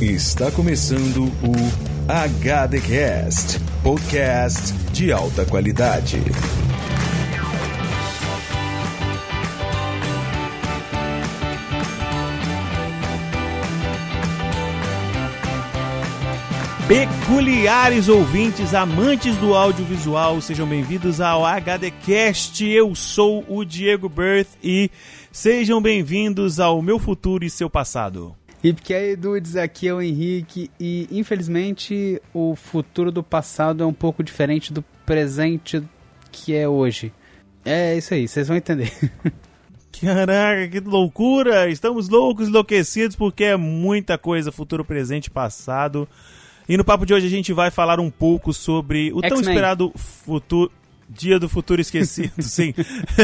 Está começando o HDcast, podcast de alta qualidade. Peculiares ouvintes, amantes do audiovisual, sejam bem-vindos ao HDcast. Eu sou o Diego Berth e sejam bem-vindos ao meu futuro e seu passado. E porque aí, dudes, aqui é o Henrique e infelizmente o futuro do passado é um pouco diferente do presente que é hoje. É isso aí, vocês vão entender. Caraca, que loucura! Estamos loucos, enlouquecidos porque é muita coisa, futuro, presente passado. E no papo de hoje a gente vai falar um pouco sobre o tão esperado futuro. Dia do Futuro Esquecido, sim.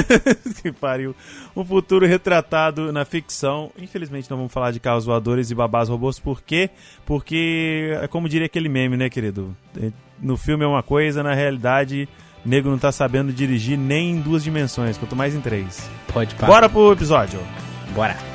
que pariu. Um futuro retratado na ficção. Infelizmente não vamos falar de carros voadores e babás robôs. Por quê? Porque, é como diria aquele meme, né, querido? No filme é uma coisa, na realidade, nego não tá sabendo dirigir nem em duas dimensões, quanto mais em três. Pode parar. Bora pro episódio. Bora.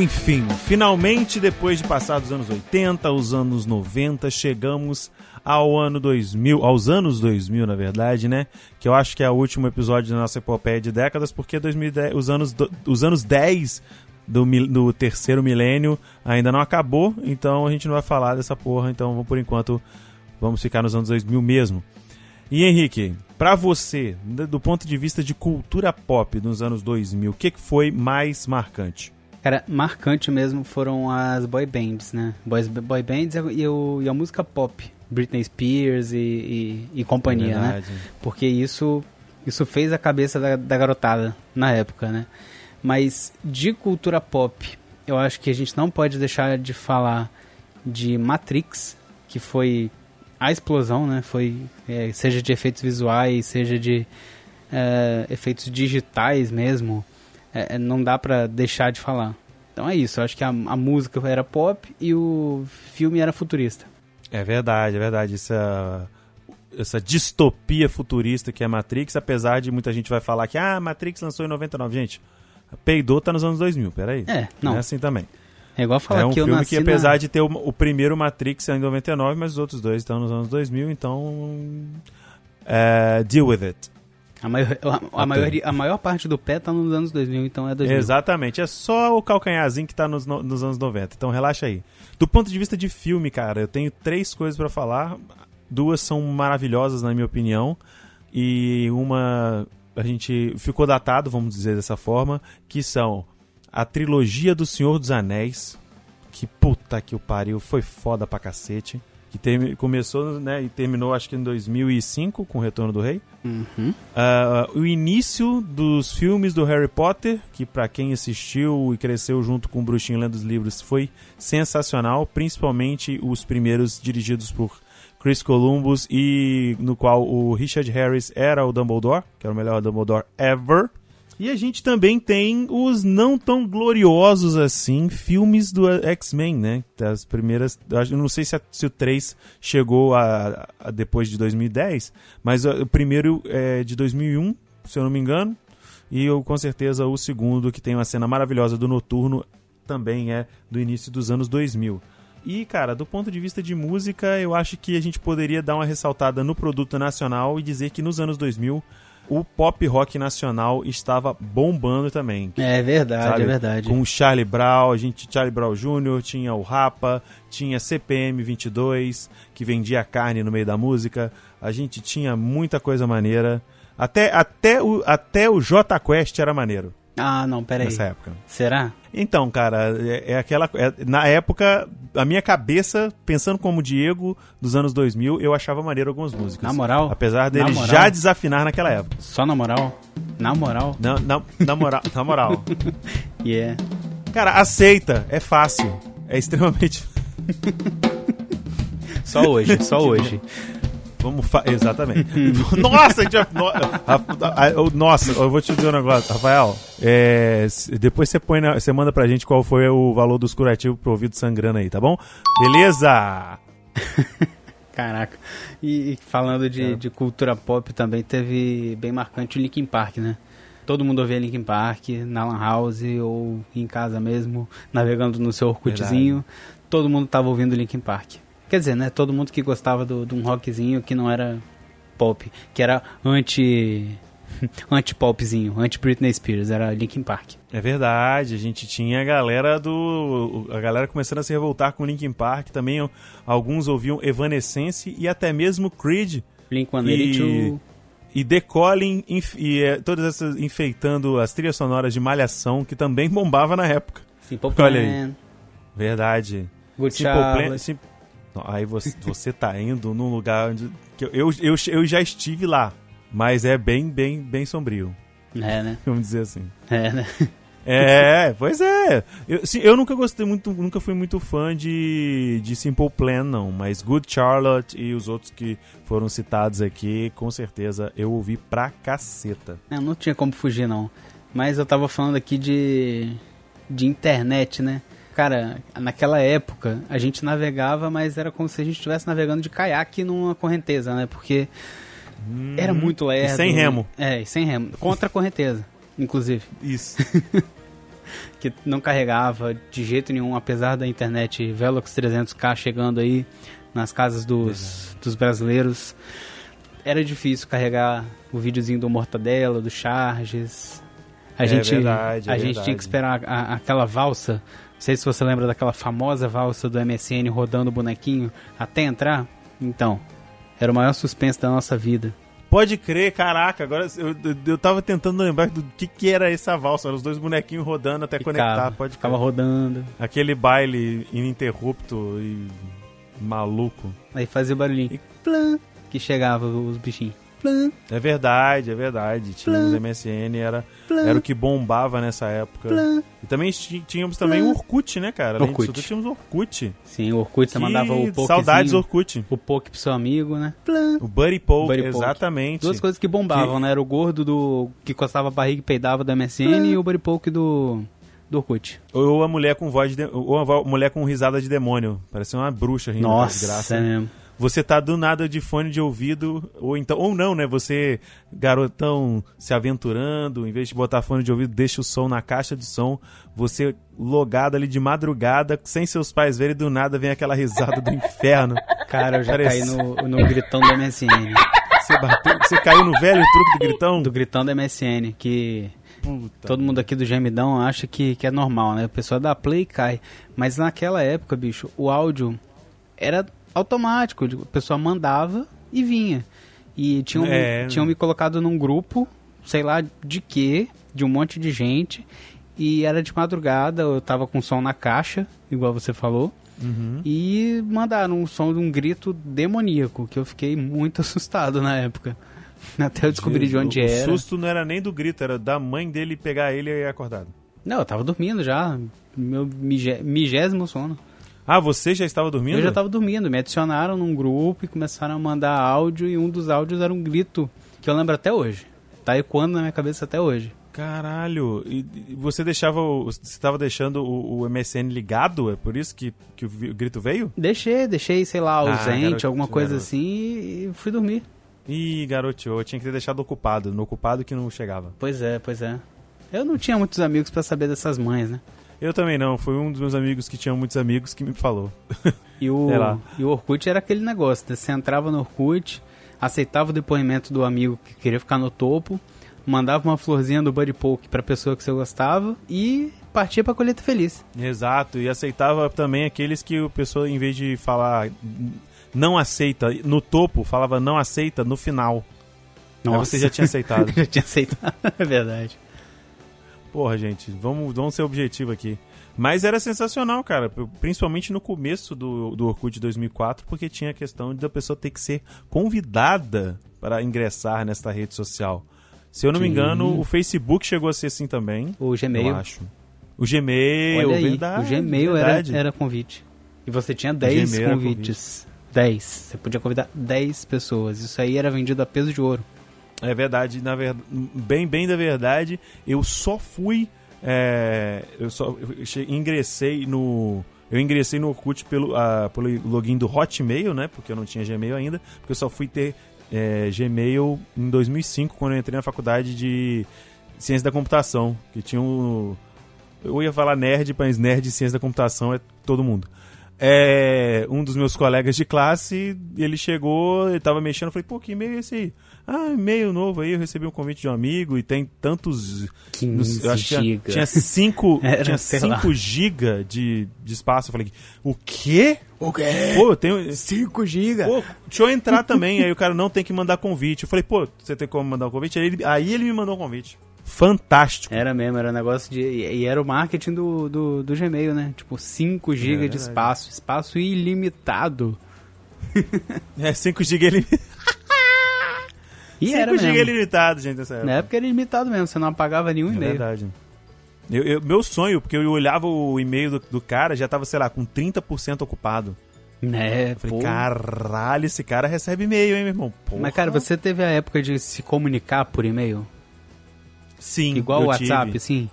Enfim, finalmente, depois de passar dos anos 80, os anos 90, chegamos ao ano 2000, aos anos 2000, na verdade, né? Que eu acho que é o último episódio da nossa epopeia de décadas, porque 2010, os, anos, os anos 10 do, do terceiro milênio ainda não acabou, então a gente não vai falar dessa porra, então por enquanto vamos ficar nos anos 2000 mesmo. E Henrique, para você, do ponto de vista de cultura pop nos anos 2000, o que foi mais marcante? Cara, marcante mesmo foram as boy bands, né? Boys, boy bands e, o, e a música pop. Britney Spears e, e, e companhia, é né? Porque isso, isso fez a cabeça da, da garotada na época, né? Mas de cultura pop, eu acho que a gente não pode deixar de falar de Matrix, que foi a explosão, né? Foi, é, seja de efeitos visuais, seja de é, efeitos digitais mesmo é, é, não dá pra deixar de falar. Então é isso, eu acho que a, a, música era pop e o filme era futurista. É verdade, é verdade. Essa, essa distopia futurista que é Matrix, apesar de muita gente vai falar que ah, Matrix lançou em 99. Gente, peidou tá nos anos 2000, peraí. É, não. É assim também. É igual falar é um que eu filme que apesar na... de ter o, o, primeiro Matrix em 99, mas os outros dois estão nos anos 2000, então... É, deal with it. A maior, a, a, maior, a maior parte do pé tá nos anos 2000, então é 2000. Exatamente, é só o calcanharzinho que tá nos, nos anos 90, então relaxa aí. Do ponto de vista de filme, cara, eu tenho três coisas para falar. Duas são maravilhosas, na minha opinião, e uma a gente ficou datado, vamos dizer dessa forma, que são a trilogia do Senhor dos Anéis, que puta que o pariu, foi foda pra cacete que tem, começou né, e terminou acho que em 2005 com o Retorno do Rei. Uhum. Uh, o início dos filmes do Harry Potter, que para quem assistiu e cresceu junto com o Bruxinho lendo os livros foi sensacional, principalmente os primeiros dirigidos por Chris Columbus e no qual o Richard Harris era o Dumbledore, que era o melhor Dumbledore ever. E a gente também tem os não tão gloriosos assim filmes do X-Men, né? Das primeiras. Eu não sei se, a, se o 3 chegou a, a, depois de 2010, mas o primeiro é de 2001, se eu não me engano. E eu, com certeza o segundo, que tem uma cena maravilhosa do Noturno, também é do início dos anos 2000. E, cara, do ponto de vista de música, eu acho que a gente poderia dar uma ressaltada no produto nacional e dizer que nos anos 2000 o pop rock nacional estava bombando também. É verdade, sabe? é verdade. Com o Charlie Brown, a gente Charlie Brown Jr., tinha o Rapa, tinha CPM 22, que vendia carne no meio da música. A gente tinha muita coisa maneira. Até, até, o, até o J Quest era maneiro. Ah, não, peraí. Nessa época. Será? Então, cara, é, é aquela. É, na época, a minha cabeça, pensando como Diego dos anos 2000, eu achava maneiro algumas músicas. Na moral? Apesar dele já desafinar naquela época. Só na moral? Na moral? Na, na, na moral. na moral. yeah. Cara, aceita. É fácil. É extremamente. só hoje, só hoje. Vamos. Exatamente. nossa, a gente vai... Nossa, eu vou te dizer um negócio, Rafael. É... Depois você põe na... você manda pra gente qual foi o valor dos curativos pro ouvido sangrando aí, tá bom? Beleza! Caraca. E, e falando de, é. de, cultura pop também, teve bem marcante o Linkin Park, né? Todo mundo ouvia Linkin Park na Lan House ou em casa mesmo, navegando no seu Orkutzinho. Todo mundo tava ouvindo Linkin Park. Quer dizer, né? Todo mundo que gostava de um rockzinho que não era pop, que era anti anti-popzinho, anti-Britney Spears, era Linkin Park. É verdade, a gente tinha a galera do. A galera começando a se revoltar com Linkin Park, também alguns ouviam Evanescence e até mesmo Creed. Blink-182. E, e The e é, todas essas enfeitando as trilhas sonoras de Malhação, que também bombava na época. Simple Plan. Olha aí. Verdade. Good Simple Plan. Sim, aí você, você tá indo num lugar onde. Eu, eu, eu, eu já estive lá. Mas é bem, bem, bem sombrio. É, né? Vamos dizer assim. É, né? É, pois é. Eu, sim, eu nunca gostei muito, nunca fui muito fã de, de Simple Plan, não. Mas Good Charlotte e os outros que foram citados aqui, com certeza eu ouvi pra caceta. É, não tinha como fugir, não. Mas eu tava falando aqui de, de internet, né? Cara, naquela época a gente navegava, mas era como se a gente estivesse navegando de caiaque numa correnteza, né? Porque Hum, Era muito lerdo. E sem remo. É, e sem remo. Contra a correnteza, inclusive. Isso. que não carregava de jeito nenhum, apesar da internet Velox 300K chegando aí nas casas dos, dos brasileiros. Era difícil carregar o videozinho do Mortadela, do Charges. A é gente, verdade, é a gente tinha que esperar a, aquela valsa. Não sei se você lembra daquela famosa valsa do MSN rodando o bonequinho até entrar. Então, era o maior suspense da nossa vida. Pode crer, caraca, agora eu, eu, eu tava tentando lembrar do que, que era essa valsa. Eram os dois bonequinhos rodando até Ficava, conectar, pode Ficava rodando. Aquele baile ininterrupto e maluco. Aí fazia o barulhinho. E que chegava os bichinhos. É verdade, é verdade. Tínhamos MSN, era, era o que bombava nessa época. E também tínhamos também o Orkut, né, cara? Além Orkut. disso, tínhamos o Orkut. Sim, o Orkut, você mandava o Pokezinho. Saudades Orkut. O Poke pro seu amigo, né? O Buddy Poke, Buddy exatamente. Duas coisas que bombavam, que... né? Era o gordo do que coçava a barriga e peidava do MSN e o Buddy Poke do do Orkut. Ou a mulher com voz de, ou a mulher com risada de demônio. Parecia uma bruxa rindo Nossa, de graça. É mesmo você tá do nada de fone de ouvido, ou então, ou não, né? Você, garotão, se aventurando, em vez de botar fone de ouvido, deixa o som na caixa de som, você logado ali de madrugada, sem seus pais verem, do nada vem aquela risada do inferno. Cara, eu já Parece... caí no, no gritão do MSN. Você, bateu, você caiu no velho truque do gritão? Do gritão do MSN, que Puta Todo mundo aqui do gemidão acha que, que é normal, né? A pessoa dá play e cai. Mas naquela época, bicho, o áudio era automático. A pessoa mandava e vinha. E tinham, é, tinham me colocado num grupo, sei lá de quê, de um monte de gente. E era de madrugada, eu tava com som na caixa, igual você falou. Uhum. E mandaram um som de um grito demoníaco, que eu fiquei muito assustado na época. Até eu descobri Jesus, de onde o era. O susto não era nem do grito, era da mãe dele pegar ele e acordado. Não, eu tava dormindo já. Meu migésimo sono. Ah, você já estava dormindo? Eu já estava dormindo. Me adicionaram num grupo e começaram a mandar áudio e um dos áudios era um grito que eu lembro até hoje. Tá ecoando na minha cabeça até hoje. Caralho, e você deixava, você estava deixando o, o, MSN ligado? É por isso que, que o, grito veio? Deixei, deixei, sei lá, ah, ausente, ah, alguma coisa garoto. assim e fui dormir. Ih, garoto, eu tinha que ter deixado ocupado, no ocupado que não chegava. Pois é, pois é. Eu não tinha muitos amigos para saber dessas mães, né? Eu também não, foi um dos meus amigos que tinha muitos amigos que me falou. E o, e o Orkut era aquele negócio, né? você entrava no Orkut, aceitava o depoimento do amigo que queria ficar no topo, mandava uma florzinha do Buddy Poke pra pessoa que você gostava e partia pra colheita feliz. Exato, e aceitava também aqueles que o pessoa, em vez de falar não aceita no topo, falava não aceita no final. Nossa. Aí você já tinha aceitado. já tinha aceitado, é verdade. Porra, gente, vamos, vamos ser objetivo aqui. Mas era sensacional, cara. Principalmente no começo do, do Orkut 2004, porque tinha a questão de a pessoa ter que ser convidada para ingressar nesta rede social. Se eu não Sim. me engano, o Facebook chegou a ser assim também. O Gmail. Eu acho. O Gmail, Olha aí, verdade. O Gmail verdade. Era, era convite. E você tinha 10 convites. 10. Você podia convidar 10 pessoas. Isso aí era vendido a peso de ouro. É verdade, na verdade, bem, bem da verdade, eu só fui. É, eu só eu cheguei, ingressei no. Eu ingressei no Orkut pelo, uh, pelo login do Hotmail, né? Porque eu não tinha Gmail ainda. Porque eu só fui ter é, Gmail em 2005, quando eu entrei na faculdade de Ciência da Computação. Que tinha um. Eu ia falar nerd, mas nerd de Ciência da Computação é todo mundo é, um dos meus colegas de classe, ele chegou, ele tava mexendo, eu falei, pô, que e-mail é esse aí? Ah, e-mail novo aí, eu recebi um convite de um amigo e tem tantos... 15 eu acho que tinha, tinha 5 tinha cinco giga de, de espaço. Eu falei, o quê? O quê? Pô, eu tenho... 5 giga? Pô, deixa eu entrar também. aí o cara não tem que mandar convite. Eu falei, pô, você tem como mandar um convite? Aí ele, aí ele me mandou um convite fantástico. Era mesmo, era um negócio de. E era o marketing do, do, do Gmail, né? Tipo, 5 GB é, de espaço. Espaço ilimitado. É, 5 GB ilimitado. E 5 era GB ilimitado, gente, nessa época. Na época era ilimitado mesmo, você não apagava nenhum é e-mail. verdade. Eu, eu, meu sonho, porque eu olhava o e-mail do, do cara, já tava, sei lá, com 30% ocupado. Né, eu falei, pô. caralho, esse cara recebe e-mail, hein, meu irmão? Porra. Mas, cara, você teve a época de se comunicar por e-mail? Sim, Igual o WhatsApp, tive. sim?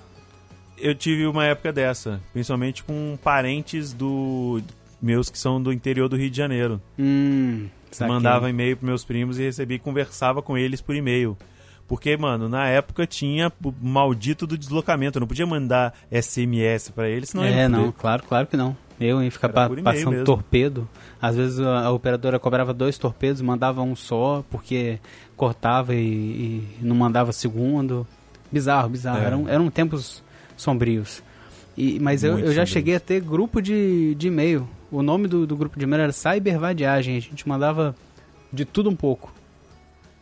Eu tive uma época dessa, principalmente com parentes do meus que são do interior do Rio de Janeiro. Hum, Mandava e-mail para meus primos e recebi conversava com eles por e-mail. Porque, mano, na época tinha o maldito do deslocamento. Eu não podia mandar SMS para eles, senão É, não, claro, claro que não. Eu ia ficar pa passando mesmo. torpedo. Às vezes a, a, operadora cobrava dois torpedos, mandava um só, porque cortava e, e não mandava segundo. Bizarro, bizarro. É. Eram, eram tempos sombrios. E, mas eu, eu, já cheguei a ter grupo de, de e-mail. O nome do, do grupo de e-mail era Cybervadiagem. A gente mandava de tudo um pouco.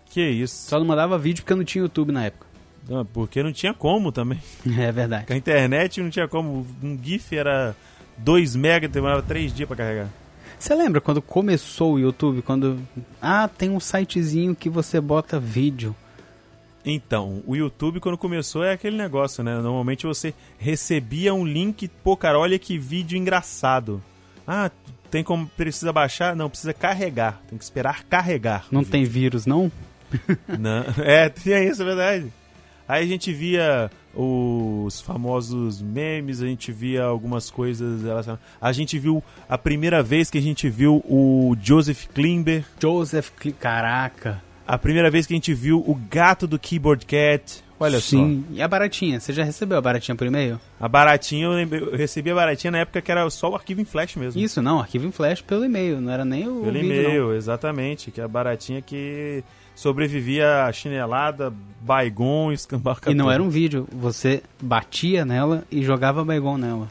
Que isso. Só não mandava vídeo porque não tinha YouTube na época. Não, porque não tinha como também. É verdade. Com a internet não tinha como. Um GIF era 2 mega, demorava 3 dias para carregar. Você lembra quando começou o YouTube? Quando. Ah, tem um sitezinho que você bota vídeo. Então, o YouTube quando começou é aquele negócio, né? Normalmente você recebia um link, pô, cara, olha que vídeo engraçado. Ah, tem como precisa baixar? Não, precisa carregar. Tem que esperar carregar. Não tem vírus, não? não. É, tinha isso, é verdade. Aí a gente via os famosos memes, a gente via algumas coisas A gente viu a primeira vez que a gente viu o Joseph Klimber. Joseph Klimber, caraca. A primeira vez que a gente viu o gato do Keyboard Cat. Olha Sim. só. Sim. E a baratinha? Você já recebeu a baratinha por e-mail? A baratinha, eu, lembrei, eu, recebi a baratinha na época que era só o arquivo em flash mesmo. Isso, não, arquivo em flash pelo e-mail, não era nem o Pelo e-mail, exatamente. Que é a baratinha que sobrevivia a chinelada, baigon, escambarca. E não era um vídeo, você batia nela e jogava baigon nela.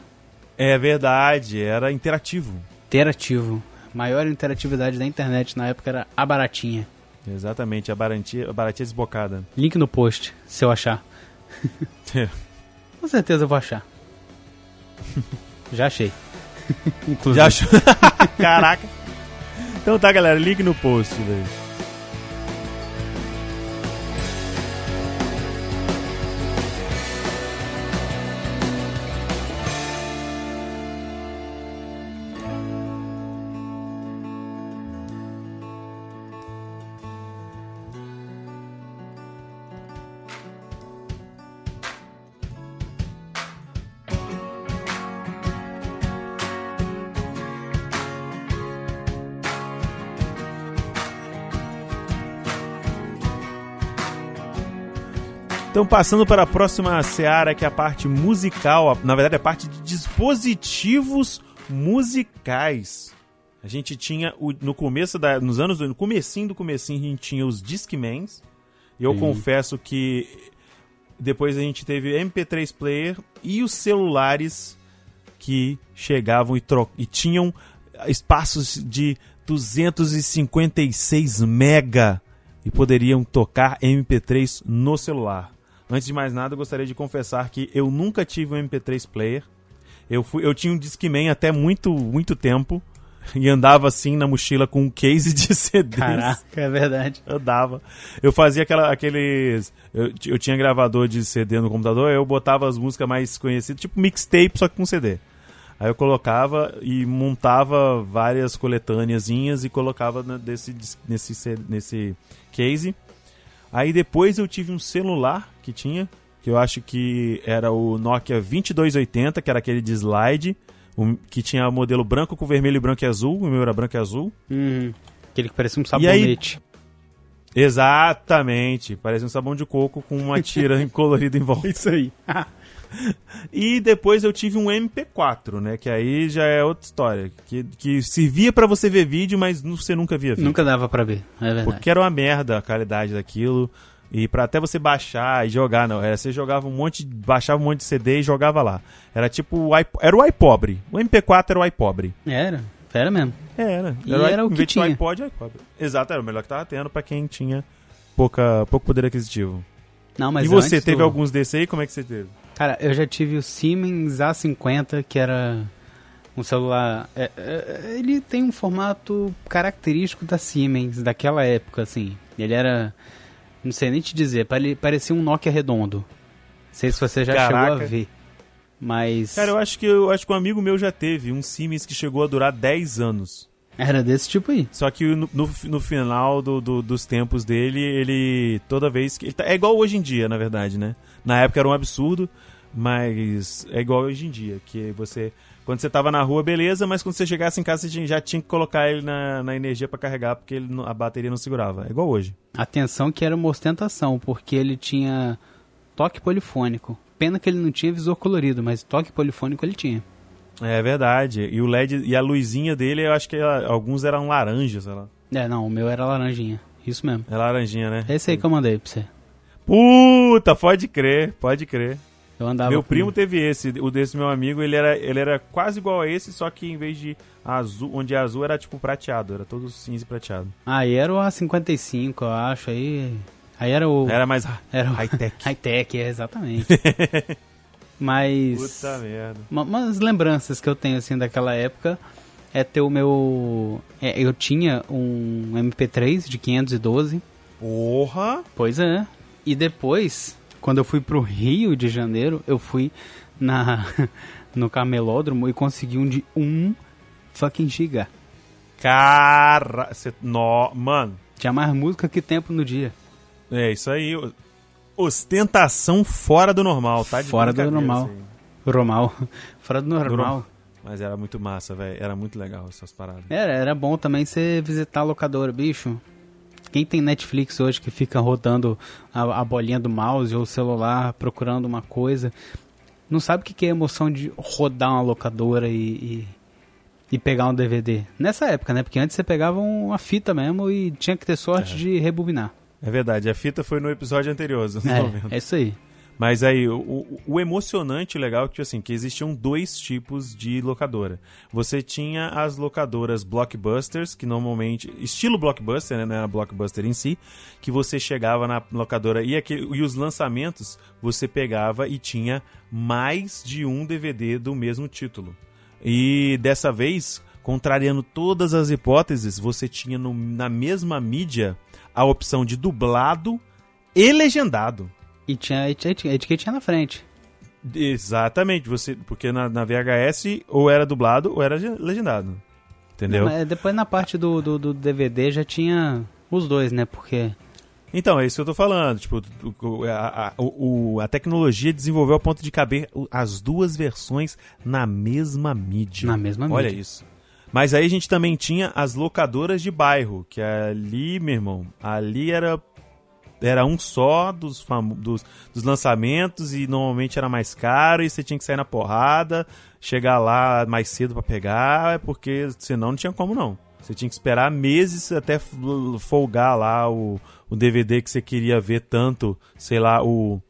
É verdade, era interativo. Interativo. Maior interatividade da internet na época era a baratinha. Exatamente, a baratinha, a baratinha desbocada. Link no post, se eu achar. É. Com certeza eu vou achar. Já achei. Inclusive. Já achou? Caraca. Então tá, galera, link no post, velho. Então, passando para a próxima seara, que é a parte musical, na verdade, a parte de dispositivos musicais. A gente tinha, o, no começo da, nos anos, no comecinho do comecinho, a gente tinha os Discmans. E eu confesso que depois a gente teve MP3 Player e os celulares que chegavam e, tro e tinham espaços de 256 mega e poderiam tocar MP3 no celular. Antes de mais nada, eu gostaria de confessar que eu nunca tive um MP3 player. Eu, fui, eu tinha um Discman até muito, muito tempo. E andava assim na mochila com um case de CDs. Caraca, é verdade. Eu dava. Eu fazia aquela, aqueles. Eu, eu tinha gravador de CD no computador, eu botava as músicas mais conhecidas, tipo mixtape, só que com CD. Aí eu colocava e montava várias coletâneazinhas e colocava nesse, nesse, nesse case. Aí depois eu tive um celular que tinha, que eu acho que era o Nokia 2280, que era aquele de slide, que tinha modelo branco com vermelho, branco e azul. O meu era branco e azul. Uhum. Aquele que parecia um sabonete. Aí, exatamente. Parecia um sabão de coco com uma tira colorida em volta. Isso aí. e depois eu tive um MP4, né? Que aí já é outra história. Que, que servia para você ver vídeo, mas você nunca via vídeo. Nunca dava para ver, é verdade. Porque era uma merda a qualidade daquilo. E para até você baixar e jogar, não. Era, você jogava um monte, baixava um monte de CD e jogava lá. Era tipo o era o iPobre. O MP4 era o iPobre. Era, era mesmo. Era. E era, era o que tinha. iPod, iPobre. Exato, era o melhor que tava tendo para quem tinha pouca, pouco poder aquisitivo. Não, mas e você teve do... alguns desse aí? Como é que você teve? Cara, eu já tive o Siemens A50, que era um celular. É, é, ele tem um formato característico da Siemens daquela época, assim. Ele era não sei nem te dizer, parecia um Nokia redondo. Não sei se você já Caraca. chegou a ver. Mas. Cara, eu acho que eu acho que um amigo meu já teve um Siemens que chegou a durar 10 anos. Era desse tipo aí. Só que no, no, no final do, do, dos tempos dele, ele. Toda vez que. Tá, é igual hoje em dia, na verdade, né? Na época era um absurdo, mas é igual hoje em dia. Que você quando você tava na rua, beleza, mas quando você chegasse em casa, você já tinha que colocar ele na, na energia para carregar, porque ele, a bateria não segurava. É igual hoje. Atenção que era uma ostentação, porque ele tinha toque polifônico. Pena que ele não tinha visor colorido, mas toque polifônico ele tinha. É verdade. E o LED e a luzinha dele, eu acho que alguns eram laranjas, sei lá. É, não, o meu era laranjinha. Isso mesmo. É laranjinha, né? Esse aí que eu mandei pra você. Puta, pode crer, pode crer. Eu andava meu primo teve esse, o desse meu amigo, ele era, ele era quase igual a esse, só que em vez de azul, onde é azul era tipo prateado, era todo cinza e prateado. Ah, e era o A55, eu acho, aí... Aí era o... Era mais era high-tech. high-tech, é, exatamente. Mas... Puta merda. Uma, umas lembranças que eu tenho, assim, daquela época é ter o meu... É, eu tinha um MP3 de 512. Porra! Pois é. E depois quando eu fui pro Rio de Janeiro, eu fui na no camelódromo e consegui um de um fucking giga. Cara, cê, no, mano. Tinha mais música que tempo no dia. É, isso aí. Ostentação fora do normal, tá? De fora do normal. Normal. fora do normal. Mas era muito massa, velho. Era muito legal essas paradas. Era, era bom também você visitar a locadora, bicho. Quem tem Netflix hoje que fica rodando a, a bolinha do mouse ou o celular procurando uma coisa, não sabe o que é a emoção de rodar uma locadora e, e, e, pegar um DVD. Nessa época, né? Porque antes você pegava uma fita mesmo e tinha que ter sorte é. de rebobinar. É verdade, a fita foi no episódio anterior. É, é isso aí. Mas aí, o, o emocionante legal é que, assim, que existiam dois tipos de locadora. Você tinha as locadoras blockbusters, que normalmente... Estilo blockbuster, né? Não era blockbuster em si. Que você chegava na locadora e, aquele, e os lançamentos você pegava e tinha mais de um DVD do mesmo título. E dessa vez, contrariando todas as hipóteses, você tinha no, na mesma mídia a opção de dublado e legendado. E tinha a etiquetinha na frente. Exatamente, você porque na, na VHS ou era dublado ou era legendado. Entendeu? Não, depois na parte do, do, do, DVD já tinha os dois, né? Porque. Então, é isso que eu tô falando. Tipo, a, a, o, a tecnologia desenvolveu a ponto de caber as duas versões na mesma mídia. Na mesma Olha mídia. Olha isso. Mas aí a gente também tinha as locadoras de bairro, que ali, meu irmão, ali era era um só dos, dos, dos, lançamentos e normalmente era mais caro e você tinha que sair na porrada, chegar lá mais cedo para pegar, porque senão não tinha como não. Você tinha que esperar meses até folgar lá o, o DVD que você queria ver tanto, sei lá, o,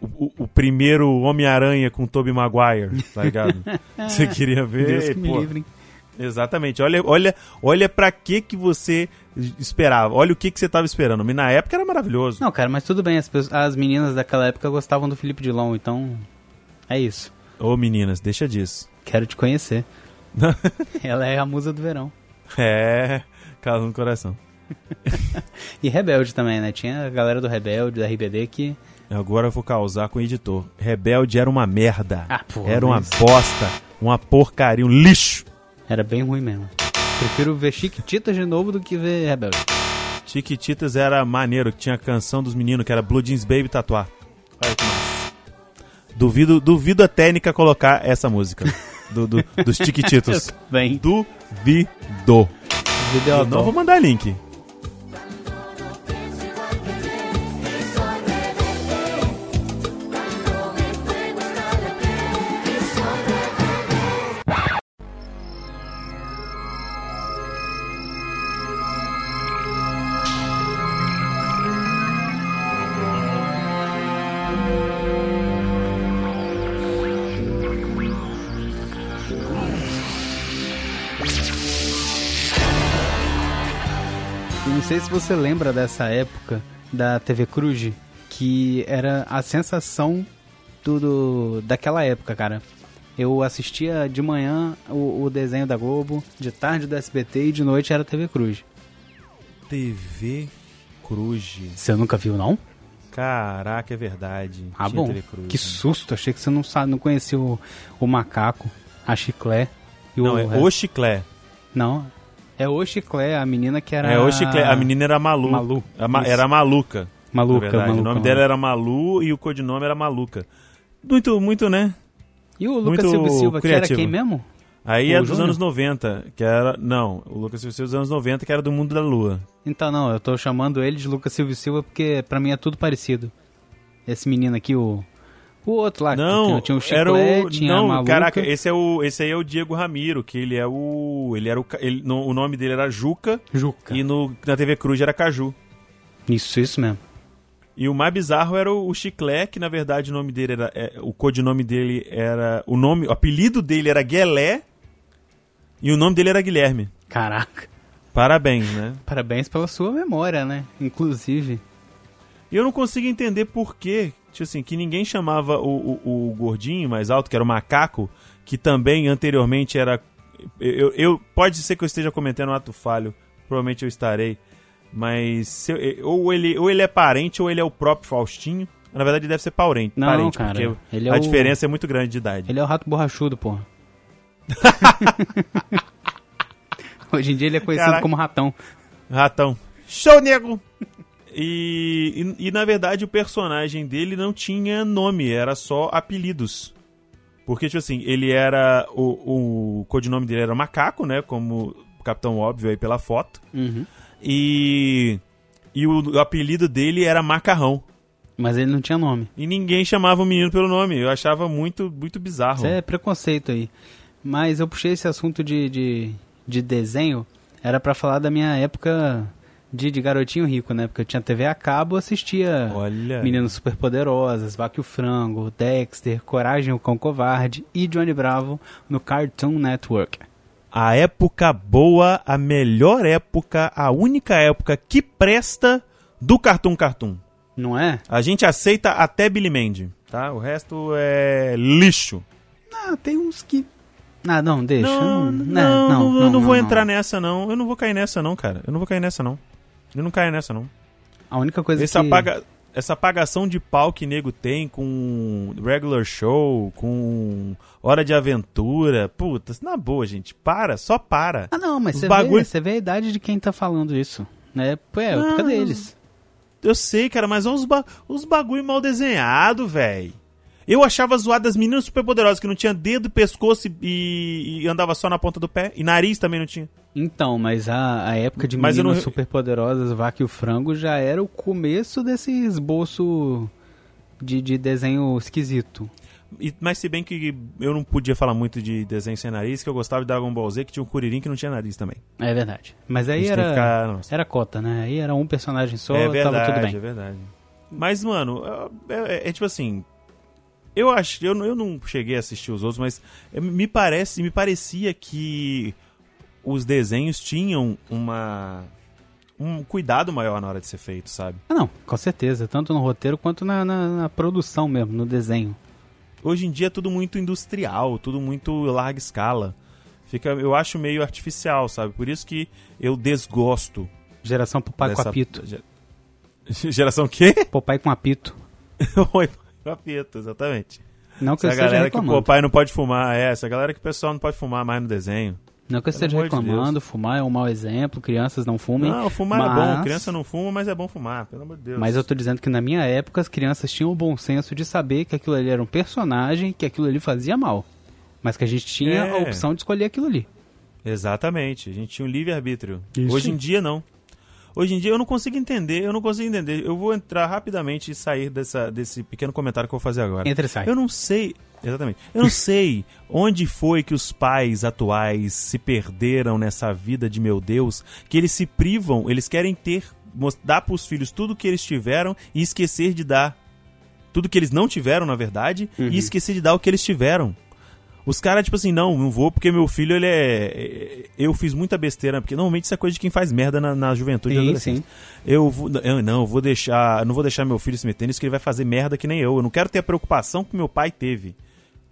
o, o primeiro Homem-Aranha com Tobey Maguire, tá ligado? você queria ver. Deus que me livre. Exatamente. Olha, olha, olha para que que você esperava. Olha o que que você tava esperando. E na época era maravilhoso. Não, cara, mas tudo bem. As, as meninas daquela época gostavam do Felipe Dilon, então é isso. Ô meninas, deixa disso. Quero te conhecer. Ela é a musa do verão. É, caso no coração. e Rebelde também, né? Tinha a galera do Rebelde, da RBD que... Agora eu vou causar com o editor. Rebelde era uma merda. Ah, porra, era uma bosta Uma porcaria, um lixo. Era bem ruim mesmo. Prefiro ver Chiquititas de novo do que ver Rebelde. Chiquititas era maneiro, que tinha a canção dos meninos, que era Blue Jeans Baby Tatuar. Olha que massa. Duvido, duvido a técnica colocar essa música do, do, dos Chiquititos. Bem. Duvido. Eu não vou mandar link. Sei se você lembra dessa época da TV Cruz, que era a sensação do, do- daquela época, cara. Eu assistia de manhã o, o desenho da Globo, de tarde do SBT e de noite era TV Cruz. TV Cruz. Você nunca viu, não? Caraca, é verdade. Ah, Tinha bom. Que susto, achei que você não, sabe, não conhecia o, o macaco, a chiclé e Não, o é resto. o Chiclé. Não, é o chiclé, a menina que era... É o Chiclé. A menina era Malu. Malu, ma-. Era Maluca. Maluca, verdade. Maluca, o nome Maluca. dela era Malu e o codinome era Maluca. Muito, muito, né? E o Lucas muito Silva Silva, que era quem mesmo? Aí O é dos Júnior? anos 90, que era. Não, o Lucas Silva dos anos 90, que era do mundo da lua. Então não, eu tô chamando ele de Lucas Silva Silva porque pra mim é tudo parecido. Esse menino aqui, o. O outro lá, Não, que tinha o chiclete, o. tinha a Não, maluca. caraca, esse é o. Esse aí é o Diego Ramiro, que ele é o. Ele era o. Ele, no- o nome dele era Juca Juca. e no, na TV Cruz era Caju. Isso, isso mesmo. E o mais bizarro era o, o Chiclé, que na verdade o nome dele era. é, o codinome dele era. O nome. O apelido dele era Guelé. E o nome dele era Guilherme. Caraca. Parabéns, né? Parabéns pela sua memória, né? Inclusive. E eu não consigo entender por quê, tipo assim, que ninguém chamava o, o, o gordinho mais alto, que era o macaco, que também anteriormente era. Eu, eu- pode ser que eu esteja cometendo um ato falho, provavelmente eu estarei. Mas se eu- ou, ele, ou ele é parente ou ele é o próprio Faustinho. Na verdade, ele deve ser parente, Não, parente cara, porque ele é a o- diferença é muito grande de idade. Ele é o rato borrachudo, porra. Hoje em dia ele é conhecido Caraca. como ratão. Ratão. Show, nego! E, e, e, na verdade o personagem dele não tinha nome, era só apelidos. Porque, tipo assim, ele era. O, o codinome dele era Macaco, né? Como o Capitão Óbvio aí pela foto. Uhum. E. E o, o apelido dele era Macarrão. Mas ele não tinha nome. E ninguém chamava o menino pelo nome. Eu achava muito, muito bizarro. Isso é preconceito aí. Mas eu puxei esse assunto de, de, de desenho, era pra falar da minha época de, de garotinho rico, né? Porque eu tinha TV a cabo, assistia Olha. Meninas Superpoderosas, Vaca e o Frango, Dexter, Coragem o Cão Covarde e Johnny Bravo no Cartoon Network. A época boa, a melhor época, a única época que presta do Cartoon Cartoon. Não é? A gente aceita até Billy Mandy, tá? O resto é lixo. Ah, tem uns que... Ah, não, deixa. Não, né, não, não, eu não, vou não. entrar nessa não. Eu não vou cair nessa não, cara. Eu não vou cair nessa não. Eu não caio nessa não. A única coisa Essa, que... apaga, essa apagação de pau que nego tem com regular show, com hora de aventura. Puta, na boa, gente. Para, só para. Ah, não, mas você, bagulho- vê, você vê a idade de quem tá falando isso. Né? Pô, é a época deles. Eu sei, cara, mas olha os, ba os bagulho mal desenhado, velho. Eu achava zoado das meninas superpoderosas que não tinha dedo, pescoço e, e andava só na ponta do pé. E nariz também não tinha. Então, mas a, a época de Mas meninas não- superpoderosas, Vaca e o Frango, já era o começo desse esboço de, de desenho esquisito. E- mas se bem que eu não podia falar muito de desenho sem nariz, que eu gostava de Dragon Ball Z, que tinha um Kuririn que não tinha nariz também. É verdade. Mas aí era, ficar- era cota, né? Aí era um personagem só, é verdade, tava tudo é bem. verdade. Mas, mano, é, é- é tipo assim. Eu acho, eu, não- eu não cheguei a assistir os outros, mas me parece, me parecia que os desenhos tinham uma um cuidado maior na hora de ser feito, sabe? Ah, não, com certeza. Tanto no roteiro quanto na, na- na produção mesmo, no desenho. Hoje em dia é tudo muito industrial, tudo muito larga escala. Fica, eu acho meio artificial, sabe? Por isso que eu desgosto Geração Papai dessa com apito. ge- Geração quê? Papai com apito. Oi, capeta, exatamente. Não que essa eu esteja galera que reclamando. o pai não pode fumar, é, essa galera que o pessoal não pode fumar mais no desenho. Não que eu esteja amor de reclamando, fumar é um mau exemplo, crianças não fumem. Não, fumar é mas- bom, criança não fuma, mas é bom fumar, pelo amor de Deus. Mas eu tô dizendo que na minha época as crianças tinham o bom senso de saber que aquilo ali era um personagem, que aquilo ali fazia mal. Mas que a gente tinha a É. opção de escolher aquilo ali. Exatamente, a gente tinha um livre-arbítrio. Hoje em dia, não. Hoje em dia eu não consigo entender, eu não consigo entender. Eu vou entrar rapidamente e sair dessa, desse pequeno comentário que eu vou fazer agora. Entra e sai. Eu não sei, exatamente. Eu não sei onde foi que os pais atuais se perderam nessa vida de meu Deus, que eles se privam, eles querem ter, dar para os filhos tudo que eles tiveram e esquecer de dar tudo que eles não tiveram, na verdade, e esquecer de dar o que eles tiveram. Os caras, tipo assim, não, não vou porque meu filho, ele é. é- Eu fiz muita besteira, porque normalmente isso é coisa de quem faz merda na, na juventude Sim, adolescência. Eu vou. Eu não, eu vou deixar. Não vou deixar meu filho se meter nisso, que ele vai fazer merda que nem eu. Eu não quero ter a preocupação que meu pai teve.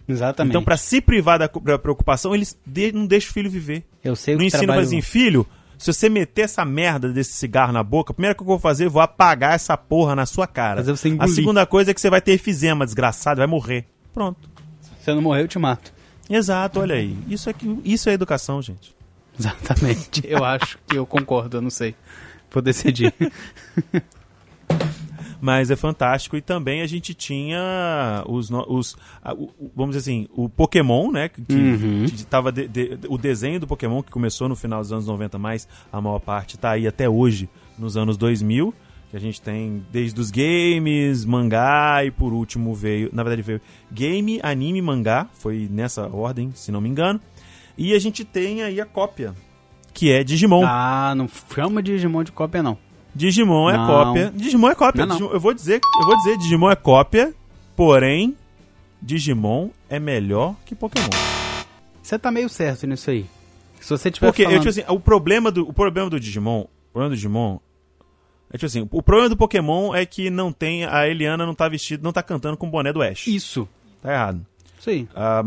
Exatamente. Então, pra se privar da, da preocupação, eles de- não deixam o filho viver. eu sei o que ensino, trabalho... assim, filho, se você meter essa merda desse cigarro na boca, a primeira coisa que eu vou fazer, eu vou apagar essa porra na sua cara. A segunda coisa é que você vai ter efizema, desgraçado, vai morrer. Pronto. Se eu não morrer, eu te mato. Exato, olha aí. Isso é, que, isso é educação, gente. Exatamente. eu acho que eu concordo, eu não sei. Vou decidir. Mas é fantástico. E também a gente tinha os. os a- o- o- vamos dizer assim, o Pokémon, né? Que, que Uhum. tava de- de- o desenho do Pokémon, que começou no final dos anos 90, mas a maior parte tá aí até hoje, nos anos 2000. Que a gente tem desde os games, mangá e por último veio. Na verdade, veio game, anime, mangá. Foi nessa ordem, se não me engano. E a gente tem aí a cópia, que é Digimon. ah, não chama Digimon de cópia, não. Digimon é Não. cópia. Digimon é cópia. Não, não. Digimon- eu vou dizer, eu vou dizer, Digimon é cópia, porém Digimon é melhor que Pokémon. Você tá meio certo nisso aí. Se você tiver Porque eu, falando... tipo assim, o problema do o problema do Digimon, o problema do Digimon é tipo assim, o problema do Pokémon é que não tem a Eliana não tá vestida, não tá cantando com o boné do Ash. Isso. Tá errado. Isso aí. A,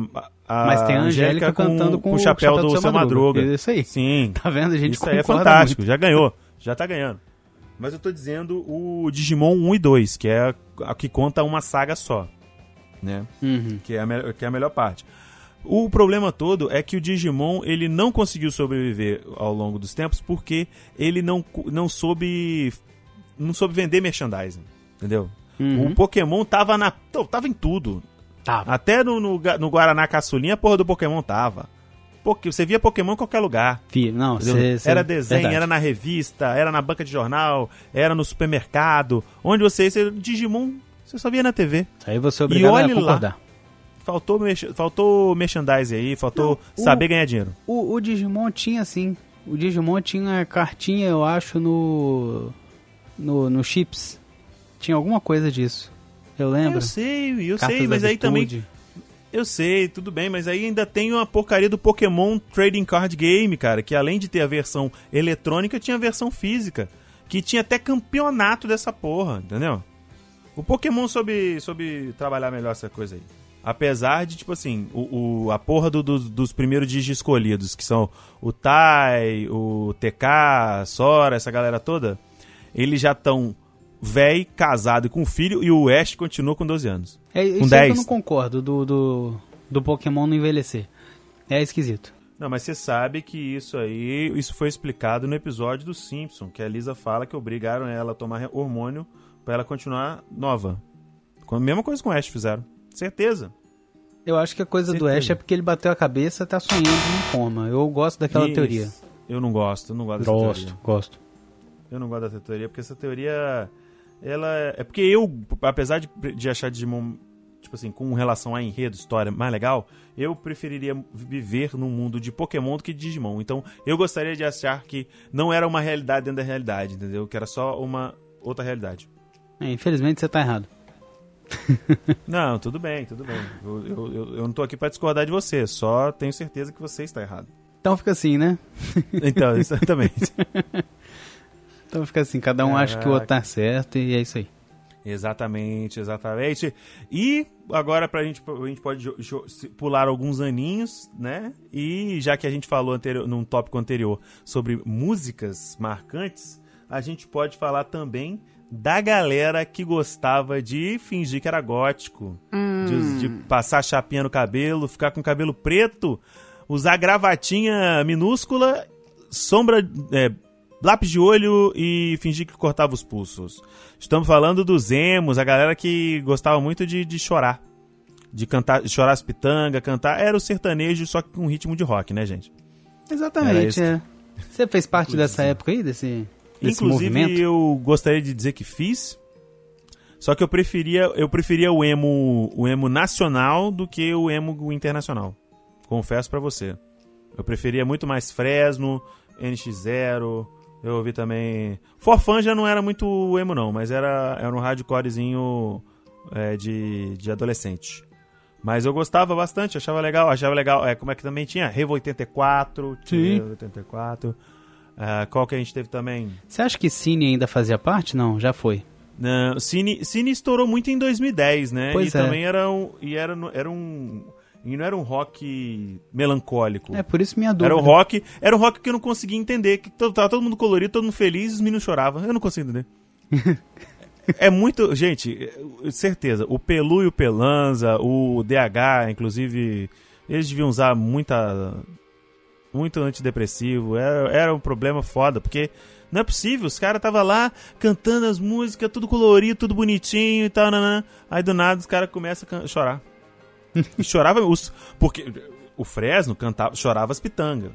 a- Mas tem a Angélica cantando com o o chapéu, chapéu do, seu Madruga. Isso aí. Sim. Tá vendo? A gente Isso aí é fantástico, muito. já ganhou, já tá ganhando. Mas eu tô dizendo o Digimon 1 e 2, que é a, a que conta uma saga só, né? Uhum. Que é, a me- que é a melhor parte. O problema todo é que o Digimon ele não conseguiu sobreviver ao longo dos tempos porque ele não, não soube não soube vender merchandising, entendeu? Uhum. O Pokémon tava na tava em tudo. Tá. Até no, no, no Guaraná Caçulinha a porra do Pokémon tava. Porque você via Pokémon em qualquer lugar. Não, cê, cê- era desenho, verdade. era na revista, era na banca de jornal, era no supermercado. Onde você, você Digimon, você só via na TV. Aí você é obrigado olhe a lá. concordar. Faltou, merch- faltou merchandising aí, faltou Não, o- saber ganhar dinheiro. O, o Digimon tinha sim. O Digimon tinha cartinha, eu acho, no. No, no Chips. Tinha alguma coisa disso. Eu lembro. Eu sei, eu Cartas sei, mas aí também. Eu sei, tudo bem, mas aí ainda tem uma porcaria do Pokémon Trading Card Game, cara, que além de ter a versão eletrônica, tinha a versão física. Que tinha até campeonato dessa porra, entendeu? O Pokémon soube, soube trabalhar melhor essa coisa aí. Apesar de, tipo assim, o, o- a porra do- do- dos primeiros Digi escolhidos, que são o Tai, o TK, Sora, essa galera toda, eles já estão véi, casado e com filho, e o Ash continua com 12 anos. É isso Com aí que eu 10. não concordo do, do, do Pokémon não envelhecer. É esquisito. Não, mas você sabe que isso aí, isso foi explicado no episódio do Simpson, que a Lisa fala que obrigaram ela a tomar hormônio pra ela continuar nova. Com a mesma coisa com o Ash fizeram. Certeza. Eu acho que a coisa do Certeza. Ash é porque ele bateu a cabeça e tá sonhando num coma. Eu gosto daquela Isso. teoria. Eu não gosto, não gosto dessa teoria. Gosto, gosto. Eu não gosto dessa teoria, porque essa teoria. Ela. É porque eu, apesar de, de achar Digimon, tipo assim, com relação a enredo, história, mais legal, eu preferiria viver num mundo de Pokémon do que de Digimon. Então, eu gostaria de achar que não era uma realidade dentro da realidade, entendeu? Que era só uma outra realidade. É, infelizmente você tá errado. Não, tudo bem, tudo bem. Eu, eu, eu, eu não tô aqui pra discordar de você, só tenho certeza que você está errado. Então fica assim, né? Então, exatamente. Então fica assim, cada um acha que o outro tá certo e é isso aí. Exatamente, exatamente. E agora pra gente, a gente pode pular alguns aninhos, né? E já que a gente falou anterior, num tópico anterior sobre músicas marcantes, a gente pode falar também da galera que gostava de fingir que era gótico. Hum. De, de passar chapinha no cabelo, ficar com cabelo preto, usar gravatinha minúscula, sombra, é, lápis de olho e fingir que cortava os pulsos. Estamos falando dos emos, a galera que gostava muito de, de chorar. De cantar, de chorar as pitangas, cantar. Era o sertanejo, só que com ritmo de rock, né, gente? Exatamente, é. Você fez parte Inclusive. dessa época aí, desse, desse Inclusive, movimento? eu gostaria de dizer que fiz. Só que eu preferia, eu preferia o emo, o emo nacional do que o emo internacional. Confesso pra você. Eu preferia muito mais Fresno, NX0. Eu ouvi também. Forfan já não era muito emo, não, mas era, era um hardcorezinho é, de, de adolescente. Mas eu gostava bastante, achava legal, achava legal. É, como é que também tinha? Revo 84, tinha Sim. Revo 84. Ah, qual que a gente teve também? Você acha que Cine ainda fazia parte? Não, já foi. Não, Cine, Cine estourou muito em 2010, né? Pois e é. também era um, e era, era um e não era um rock melancólico. É por isso minha dúvida. Era um rock, era um rock que eu não conseguia entender, que tava todo mundo colorido, todo mundo feliz, e os meninos choravam. Eu não consigo entender. é muito, gente, é, certeza, o Pelu e o Pelanza, o DH, inclusive, eles deviam usar muita muito antidepressivo. Era, era um problema foda, porque não é possível, os caras tava lá cantando as músicas, tudo colorido, tudo bonitinho e tal, nanã. aí do nada os caras começam a chorar. E chorava os. Porque o Fresno cantava, chorava as pitangas.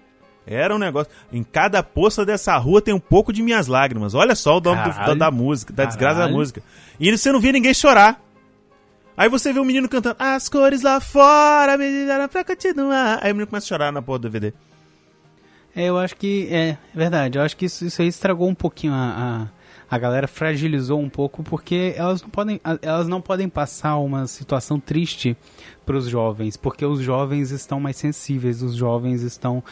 Era um negócio. Em cada poça dessa rua tem um pouco de minhas lágrimas. Olha só o nome do- da, Caralho. da música, da desgraça da Caralho. música. E você não via ninguém chorar. Aí você vê o menino cantando As cores lá fora, me deram pra continuar. Aí o menino começa a chorar na porra do DVD. É, eu acho que é verdade. Eu acho que isso, isso aí estragou um pouquinho a, a, a galera fragilizou um pouco porque elas não podem elas não podem passar uma situação triste para os jovens, porque os jovens estão mais sensíveis, os jovens estão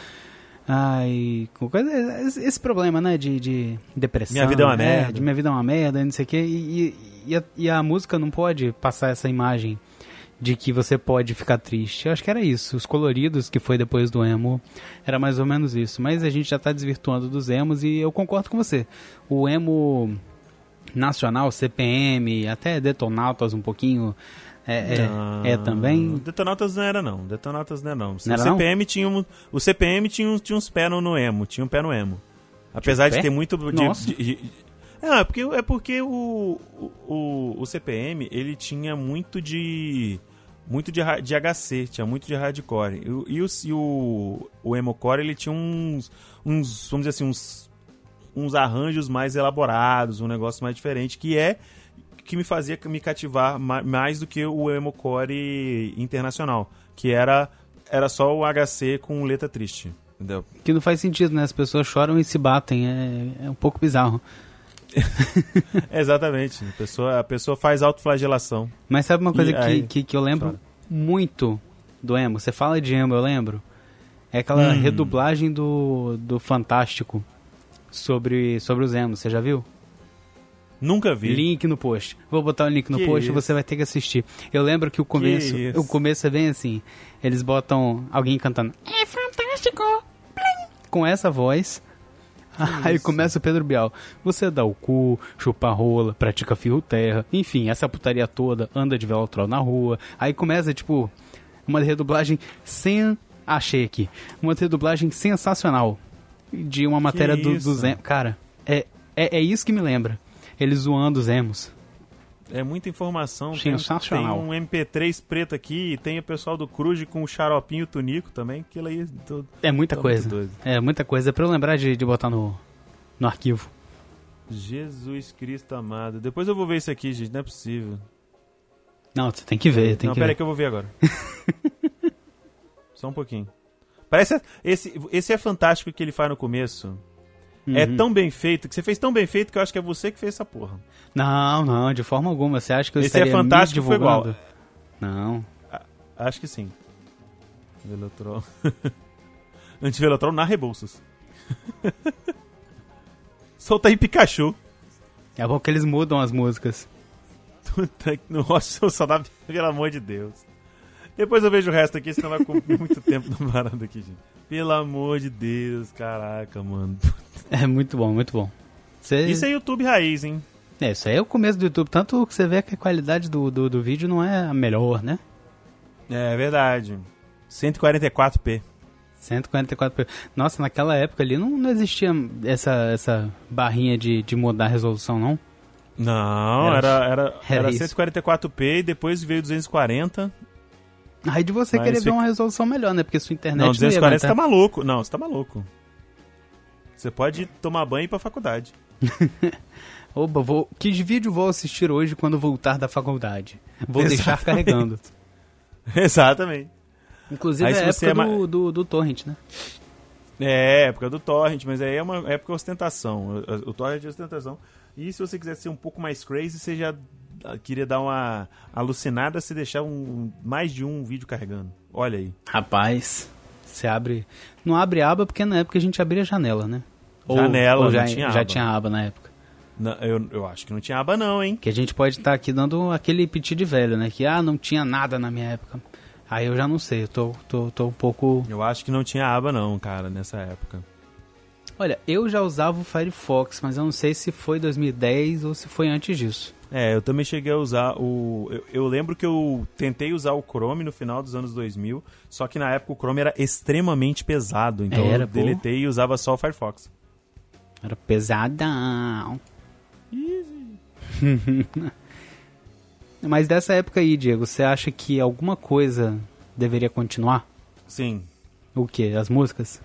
ai, esse problema, né, de, de depressão. Minha vida é uma merda. de minha vida é uma merda, não sei o quê. E, e, e a, e a música não pode passar essa imagem de que você pode ficar triste. Eu acho que era isso. Os coloridos, que foi depois do emo, era mais ou menos isso. Mas a gente já tá desvirtuando dos emos e eu concordo com você. O emo nacional, CPM, até Detonautas um pouquinho, é, é, é também. Detonautas não era não. Detonautas não era não. Não era o CPM tinha um, o CPM tinha, uns- tinha uns pés no, no emo, tinha um pé no emo. Apesar de pé? ter muito de, de- de- é, porque é porque o, o, o CPM, ele tinha muito de muito de, de HC, tinha muito de hardcore. E, e, o, e o, o emocore, ele tinha uns uns, vamos dizer assim, uns uns arranjos mais elaborados, um negócio mais diferente, que é que me fazia me cativar ma- mais do que o emocore internacional, que era era só o HC com letra triste, entendeu? Que não faz sentido, né? As pessoas choram e se batem. É, é um pouco bizarro. Exatamente, a pessoa, a pessoa faz autoflagelação. Mas sabe uma coisa que, aí? que, que eu lembro Chora. muito do emo? Você fala de emo, eu lembro. É aquela Hum. redublagem do, do Fantástico sobre, sobre os emos. Você já viu? Nunca vi. Link no post. Vou botar o link no Que post e isso? você vai ter que assistir. Eu lembro que o começo, isso? o começo é bem assim. Eles botam alguém cantando É fantástico! Com essa voz. Aí começa o Pedro Bial. Você dá o cu, chupa a rola, pratica fio terra, enfim, essa putaria toda, anda de velotrol na rua. Aí começa, tipo, uma redublagem sem. Achei aqui. Uma redublagem sensacional. De uma matéria do, dos. em- Cara, é, é, é isso que me lembra. Eles zoando os emos. É muita informação. Tem, Sensacional. tem um MP3 preto aqui e tem o pessoal do Cruz com o xaropinho tunico também, aquilo aí. Tô, É muita coisa. É muita coisa. É pra eu lembrar de, de botar no, no arquivo. Jesus Cristo amado. Depois eu vou ver isso aqui, gente, não é possível. Não, você tem que ver, tem não, que pera aí ver. que eu vou ver agora. Só um pouquinho. Parece. Esse, esse é fantástico que ele faz no começo. É Uhum. tão bem feito, que você fez tão bem feito que eu acho que é você que fez essa porra. Não, não, de forma alguma. Você acha que eu Esse é fantástico, foi igual. Não. Acho que sim. Velotrol. Antivelotrol na Rebouças. Solta aí Pikachu. É bom que eles mudam as músicas. Nossa, só dá. Pelo amor de Deus. Depois eu vejo o resto aqui, senão vai comer muito tempo na parada aqui, gente. Pelo amor de Deus, caraca, mano. É muito bom, muito bom. Você... Isso é YouTube raiz, hein? É, isso aí é o começo do YouTube. Tanto que você vê que a qualidade do, do, do vídeo não é a melhor, né? É verdade. 144p. 144p. Nossa, naquela época ali não, não existia essa, essa barrinha de, de mudar a resolução, não? Não, era, era, era, era 144p e depois veio 240. Aí de você querer ver uma resolução melhor, né? Porque sua internet não 240 não você tá maluco. Não, você tá maluco. Você pode tomar banho e ir pra faculdade. Oba, vou... que vídeo vou assistir hoje quando voltar da faculdade? Vou Exatamente. deixar carregando. Exatamente. Inclusive aí, é a época é do, do, do, Torrent, né? É, época do Torrent, mas aí é uma época de ostentação. O, Torrent é ostentação. E se você quiser ser um pouco mais crazy, você já queria dar uma alucinada se deixar um, mais de um vídeo carregando. Olha aí. Rapaz, você abre. Não abre aba porque na época a gente abria janela, né? Janela, ou já, tinha já aba. tinha aba na época. Não, eu, eu acho que não tinha aba não, hein? Que a gente pode estar tá aqui dando aquele piti de velho, né? Que, ah, não tinha nada na minha época. Aí eu já não sei, eu tô, tô, tô um pouco. Eu acho que não tinha aba, não, cara, nessa época. Olha, eu já usava o Firefox, mas eu não sei se foi 2010 ou se foi antes disso. É, eu também cheguei a usar o. Eu, eu, lembro que eu tentei usar o Chrome no final dos anos 2000, só que na época o Chrome era extremamente pesado, então era, eu deletei pô. e usava só o Firefox. Era pesadão. Easy. Mas dessa época aí, Diego, você acha que alguma coisa deveria continuar? Sim. O que? As músicas?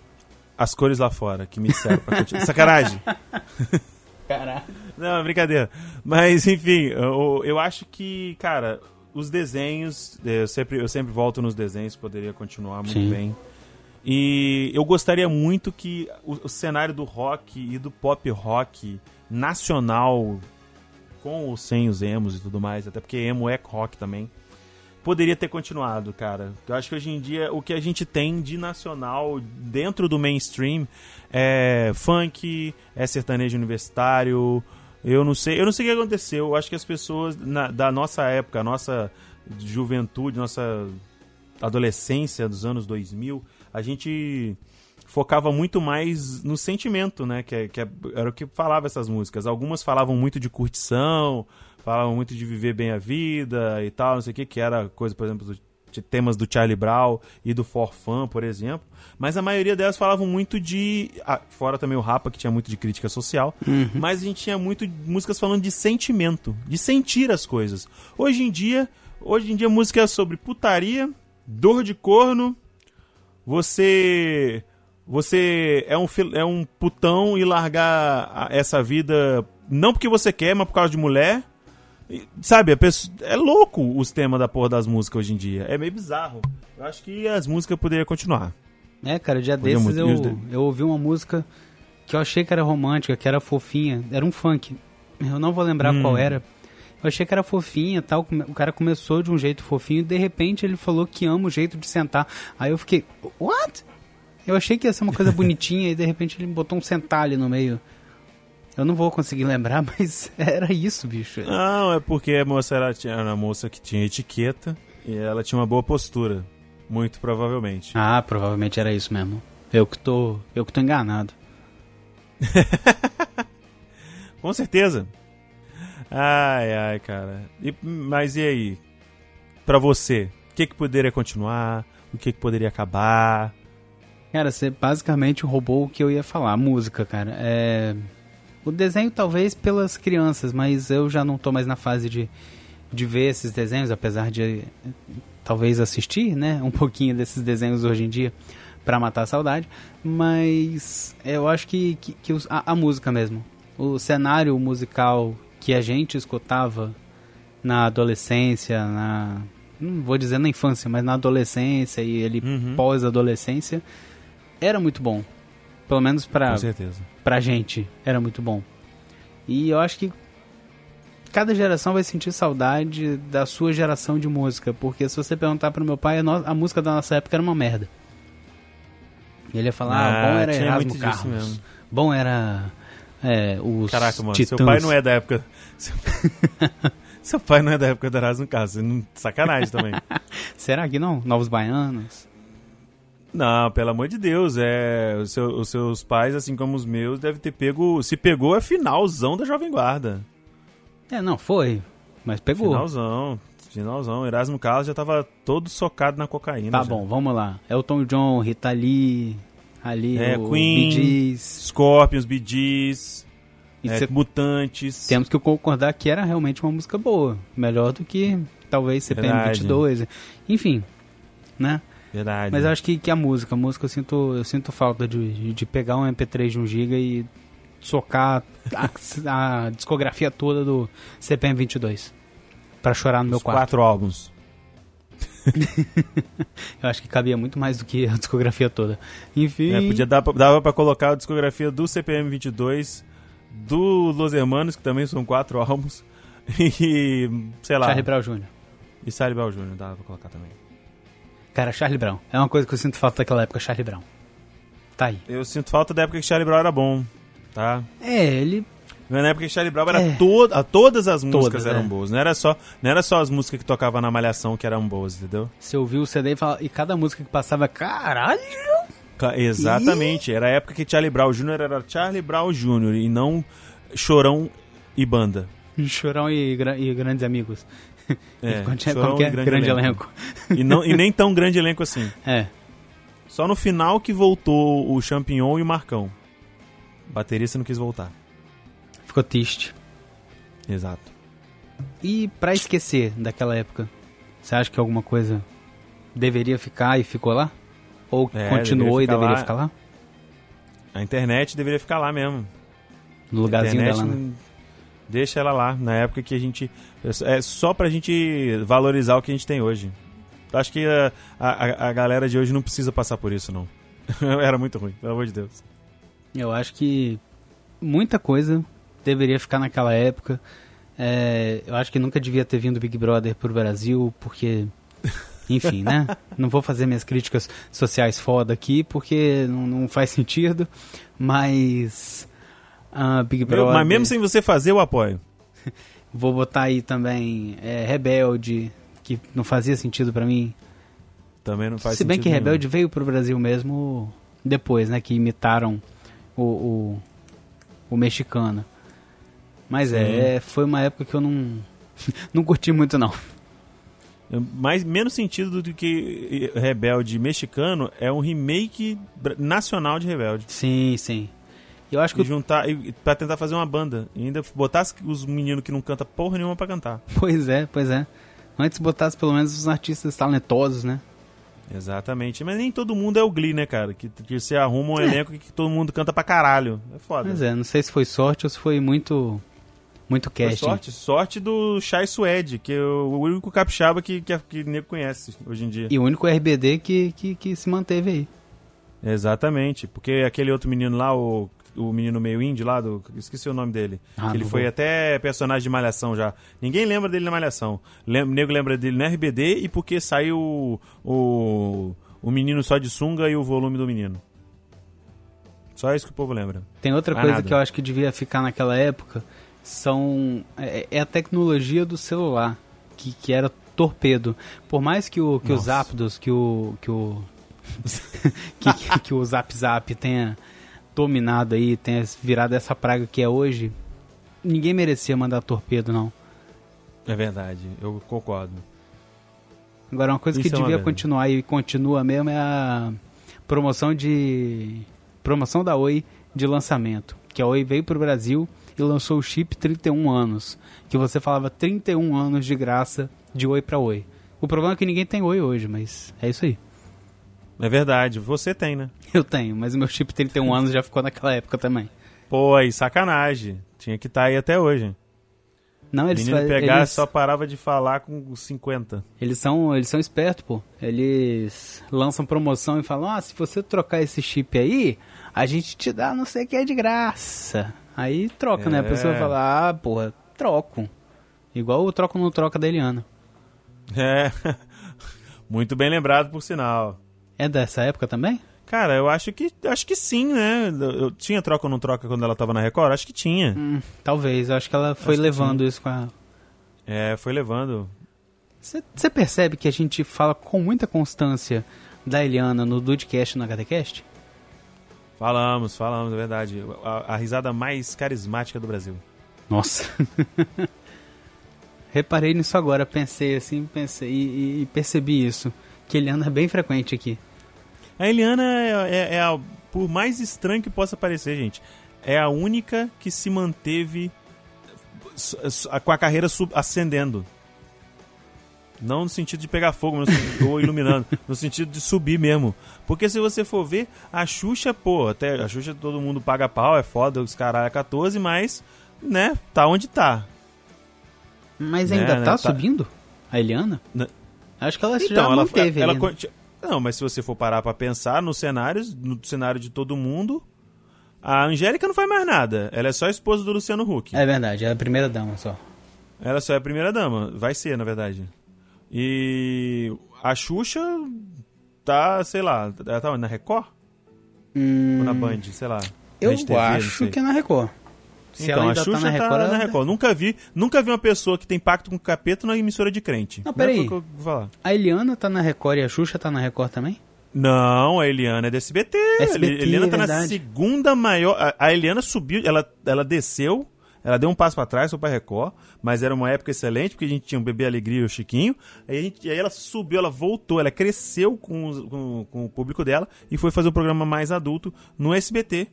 As cores lá fora, que me servem pra continuar. Sacanagem! Caralho. Não, é brincadeira. Mas, enfim, eu, eu acho que, cara, os desenhos, eu sempre, eu sempre volto nos desenhos, poderia continuar muito Sim. bem. E eu gostaria muito que o, o cenário do rock e do pop rock nacional com ou sem os emos e tudo mais, até porque emo é rock também, poderia ter continuado, cara. Eu acho que hoje em dia o que a gente tem de nacional dentro do mainstream é funk, é sertanejo universitário. Eu não sei, eu não sei o que aconteceu. Eu acho que as pessoas na, da nossa época, nossa juventude, nossa adolescência dos anos 2000, a gente focava muito mais no sentimento, né? Que, é, que é, era o que falava essas músicas. Algumas falavam muito de curtição, falavam muito de viver bem a vida e tal, não sei o que, que era coisa, por exemplo, de temas do Charlie Brown e do For Fun, por exemplo. Mas a maioria delas falavam muito de. Ah, fora também o Rapa, que tinha muito de crítica social. Uhum. Mas a gente tinha muito músicas falando de sentimento, de sentir as coisas. Hoje em dia, hoje em dia música é sobre putaria, dor de corno, você você é um, é um putão e largar essa vida não porque você quer, mas por causa de mulher. Sabe, pessoa, é louco os temas da porra das músicas hoje em dia. É meio bizarro. Eu acho que as músicas poderiam continuar. É, cara, dia Podia desses eu, eu ouvi uma música que eu achei que era romântica, que era fofinha. Era um funk. Eu não vou lembrar hum. qual era. Eu achei que era fofinha tal. O cara começou de um jeito fofinho e de repente ele falou que ama o jeito de sentar. Aí eu fiquei, what? Eu achei que ia ser uma coisa bonitinha e de repente ele botou um sentar ali no meio. Eu não vou conseguir lembrar, mas era isso, bicho. Não, é porque a moça era, era uma moça que tinha etiqueta e ela tinha uma boa postura. Muito provavelmente. Ah, provavelmente era isso mesmo. Eu que tô, eu que tô enganado. Com certeza. Ai, ai, cara. E, mas e aí? Pra você, o que, que poderia continuar? O que, que poderia acabar? Cara, você basicamente roubou o que eu ia falar, a música, cara. É... O desenho talvez pelas crianças, mas eu já não tô mais na fase de, de ver esses desenhos, apesar de talvez assistir, né, um pouquinho desses desenhos hoje em dia para matar a saudade, mas eu acho que, que, que a, a, música mesmo, o cenário musical que a gente escutava na adolescência, na não vou dizer na infância, mas na adolescência e ele uhum. pós-adolescência, era muito bom. Pelo menos certeza. Pra gente, era muito bom. E eu acho que cada geração vai sentir saudade da sua geração de música. Porque se você perguntar pro meu pai, a, música da nossa época era uma merda. Ele ia falar, ah, ah bom era Erasmo Carlos. Bom era é, os Caraca, mano, titãs. seu pai não é da época... seu pai não é da época do Erasmo Carlos. Sacanagem também. Será que não? Novos Baianos? Não, pelo amor de Deus, é os, seu, os seus pais, assim como os meus, devem ter pego. Se pegou, é finalzão da Jovem Guarda. É, não, foi. Mas pegou. Finalzão. Finalzão. Erasmo Carlos já tava todo socado na cocaína. Tá já. bom, vamos lá. Elton John, Rita Lee, ali, É, o Queen. Bee. Scorpions, Bee Gees, é, cê- Mutantes. temos que concordar que era realmente uma música boa. Melhor do que talvez CPM Verdade. 22. Enfim, né? Verdade. Mas eu acho que, que a música, a música eu sinto, eu sinto falta de, de pegar um MP3 de 1 GB e socar a, a discografia toda do CPM 22 pra chorar no meu Os quarto. quatro álbuns. Eu acho que cabia muito mais do que a discografia toda. Enfim, É, podia dar, dava pra colocar a discografia do CPM 22, do Los Hermanos, que também são quatro álbuns, e sei lá. Charlie Brown Jr. E Charlie Brown Jr. dava pra colocar também. Cara, Charlie Brown. É uma coisa que eu sinto falta daquela época, Charlie Brown. Tá aí. Eu sinto falta da época que Charlie Brown era bom, tá? É, ele. Na época que Charlie Brown era É. to todas as músicas Todas, eram é. boas. Não era, só, não era só as músicas que tocavam na Malhação que eram boas, entendeu? Você ouviu o CD e, fala, e cada música que passava, caralho! Ca- Exatamente. Era a época que Charlie Brown Jr. era Charlie Brown Jr. e não Chorão e Banda. Chorão e, gra- e grandes amigos. É, que é- Chorão como que é? e Grande, elenco. E, não, e nem tão grande elenco assim. É. Só no final que voltou o Champignon e o Marcão. Baterista não quis voltar. Ficou triste. Exato. E pra esquecer daquela época, você acha que alguma coisa deveria ficar e ficou lá? Ou É, continuou deveria e deveria lá. ficar lá? A internet deveria ficar lá mesmo. No lugarzinho internet dela, né? Deixa ela lá, na época que a gente. É só pra gente valorizar o que a gente tem hoje. Acho que a, a, a galera de hoje não precisa passar por isso, não. Era muito ruim, pelo amor de Deus. Eu acho que muita coisa deveria ficar naquela época. É, eu acho que nunca devia ter vindo Big Brother pro Brasil, porque. Enfim, né? Não vou fazer minhas críticas sociais foda aqui, porque não, não faz sentido. Mas. Ah, Big Meu, Brother. mas mesmo sem você fazer, eu apoio. Vou botar aí também é, Rebelde, que não fazia sentido pra mim. Também não faz Se bem sentido que nenhum. Rebelde veio pro Brasil mesmo depois, né? Que imitaram o, o, o mexicano. Mas é, foi uma época que eu não, não curti muito, não. É Mais, menos sentido do que Rebelde mexicano é um remake nacional de Rebelde. Sim, sim. Eu acho que E juntar, e, pra tentar fazer uma banda. E ainda botasse os meninos que não cantam porra nenhuma pra cantar. Pois é, pois é. Antes botasse pelo menos os artistas talentosos, né? Exatamente. Mas nem todo mundo é o Glee, né, cara? Que, que você arruma um É. elenco que todo mundo canta pra caralho. É foda. Mas é, não sei se foi sorte ou se foi muito muito Foi casting. sorte, sorte do Chai Suede, que é o único capixaba que, que, que nego conhece hoje em dia. E o único RBD que, que, que se manteve aí. Exatamente, porque aquele outro menino lá, o, o menino meio indie lá, do, esqueci o nome dele. Ah, ele foi vou. até personagem de Malhação já. Ninguém lembra dele na Malhação. Lem, nego lembra dele no RBD e porque saiu o, o, o menino só de sunga e o volume do menino. Só isso que o povo lembra. Tem outra coisa nada. que eu acho que devia ficar naquela época, são é, é a tecnologia do celular, que, que era torpedo. Por mais que o que os Nossa. Zapdos, que o que o que, que- que o Zap Zap tenha dominado aí, tenha virado essa praga que é hoje, ninguém merecia mandar torpedo não. É verdade, eu concordo. Agora uma coisa que Isso é uma devia continuar e continua mesmo é a promoção de promoção da Oi de lançamento, que a Oi veio pro Brasil e lançou o chip 31 anos, que você falava 31 anos de graça de Oi pra Oi. O problema é que ninguém tem Oi hoje, mas é isso aí. É verdade, você tem, né? Eu tenho, mas o meu chip 31 anos já ficou naquela época também. Pô, aí sacanagem. Tinha que estar aí até hoje. Não, eles, menino pegar eles, só parava de falar com os 50. eles são eles são espertos, pô. Eles lançam promoção e falam: "Ah, se você trocar esse chip aí, a gente te dá não sei o que é de graça". Aí troca, né? A É. pessoa fala: "Ah, porra, troco". Igual o troco não troca da Eliana. É. Muito bem lembrado, por sinal. É dessa época também? Cara, eu acho que acho que sim, né? Eu, tinha troca ou não troca quando ela tava na Record? Acho que tinha. Hum, talvez, eu acho que ela foi que levando isso com a É, foi levando. Você percebe que a gente fala com muita constância da Eliana no Dudecast e no HDcast? Falamos, falamos, é verdade. A, a risada mais carismática do Brasil. Nossa. reparei nisso agora, pensei assim, pensei e, e percebi isso. Que Eliana é bem frequente aqui. A Eliana é, é, é a, por mais estranho que possa parecer, gente, é a única que se manteve com a carreira ascendendo. Não no sentido de pegar fogo, ou iluminando, no sentido de subir mesmo. Porque se você for ver, a Xuxa, pô, até a Xuxa todo mundo paga pau, é foda, os caralho é 14, mas, né, tá onde tá. Mas né, ainda né, tá, tá, subindo? A Eliana? Né? Acho que ela então, já ela, manteve ela, ela, Não, mas se você for parar pra pensar nos cenários, no cenário de todo mundo, a Angélica não faz mais nada. Ela é só a esposa do Luciano Huck. É verdade, ela é a primeira dama só. Ela só é a primeira dama. Vai ser, na verdade. E a Xuxa tá, sei lá, ela tá na Record? Hum... Ou na Band, sei lá. Eu TV, acho que é na Record. Se então, a Xuxa tá na Record, tá na Record. Nunca vi, nunca vi uma pessoa que tem pacto com o capeta na emissora de crente. Não, peraí. Não é a Eliana tá na Record e a Xuxa tá na Record também? Não, a Eliana é da SBT. SBT a Eliana tá é na segunda maior. A, a Eliana subiu, ela, ela desceu ela deu um passo para trás, foi pra Record, mas era uma época excelente, porque a gente tinha o Bebê Alegria e o Chiquinho. Aí, gente, aí ela subiu, ela voltou, ela cresceu com, com, com, o público dela e foi fazer o programa mais adulto no SBT.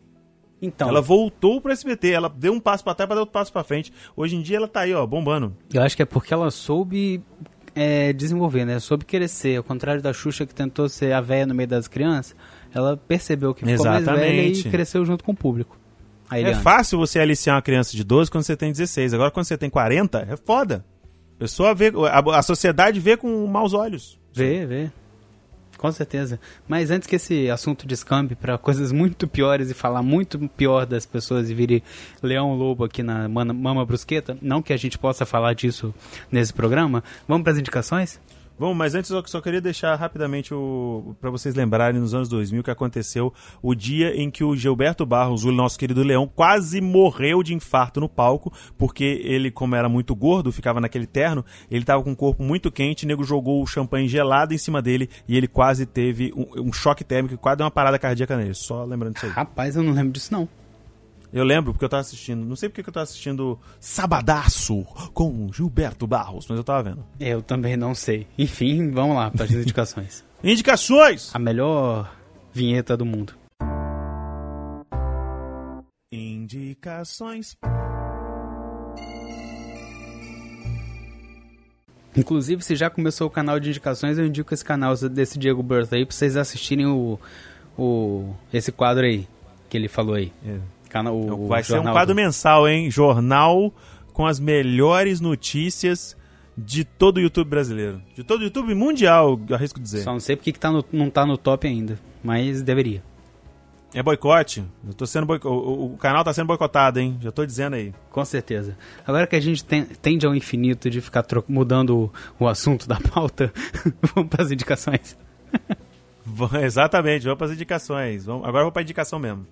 Então. Ela voltou pro SBT, ela deu um passo para trás para dar outro passo para frente. Hoje em dia ela tá aí, ó, bombando. Eu acho que é porque ela soube é, desenvolver, né? Soube crescer. Ao contrário da Xuxa que tentou ser a velha no meio das crianças, ela percebeu que ficou Exatamente. mais velha e cresceu junto com o público. É fácil você aliciar uma criança de 12 quando você tem 16. Agora, quando você tem 40, é foda. A pessoa vê, a, a sociedade vê com maus olhos. Vê, vê. Com certeza. Mas antes que esse assunto descambe para coisas muito piores e falar muito pior das pessoas e vire leão lobo aqui na Mama Brusqueta, não que a gente possa falar disso nesse programa, vamos para as indicações? Bom, mas antes eu só queria deixar rapidamente para vocês lembrarem nos anos 2000 que aconteceu o dia em que o Gilberto Barros, o nosso querido Leão, quase morreu de infarto no palco, porque ele, como era muito gordo, ficava naquele terno, ele estava com o corpo muito quente, o nego jogou o champanhe gelado em cima dele e ele quase teve um, um choque térmico, quase uma parada cardíaca nele. Só lembrando disso aí. Rapaz, eu não lembro disso não. Eu lembro porque eu tava assistindo. Não sei porque eu tava assistindo Sabadaço com Gilberto Barros, mas eu tava vendo. Eu também não sei. Enfim, vamos lá para as indicações. Indicações! A melhor vinheta do mundo. Indicações. Inclusive, se já começou o canal de indicações, eu indico esse canal desse Diego Birth aí pra vocês assistirem o, o, esse quadro aí que ele falou aí. É. O, Vai ser um quadro do... mensal, hein? Jornal com as melhores notícias de todo o YouTube brasileiro. De todo o YouTube mundial, arrisco dizer. Só não sei porque que tá no, não tá no top ainda, mas deveria. É boicote. Eu tô sendo boico... o, o, canal tá sendo boicotado, hein? Já tô dizendo aí. Com certeza. Agora que a gente tem, tende ao infinito de ficar tro... mudando o, o assunto da pauta, vamos para as indicações. Exatamente, vamos para as indicações. Vamos... Agora eu vou para indicação mesmo.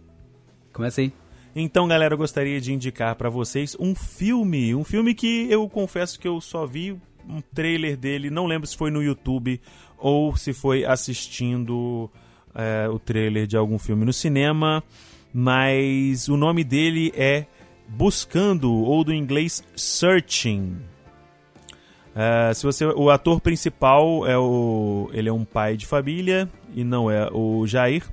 Começa aí. Então, galera, eu gostaria de indicar para vocês um filme, um filme que eu confesso que eu só vi um trailer dele, não lembro se foi no YouTube ou se foi assistindo é, o trailer de algum filme no cinema, mas o nome dele é Buscando, ou do inglês Searching. É, se você, o ator principal é o, ele é um pai de família e não é o Jair.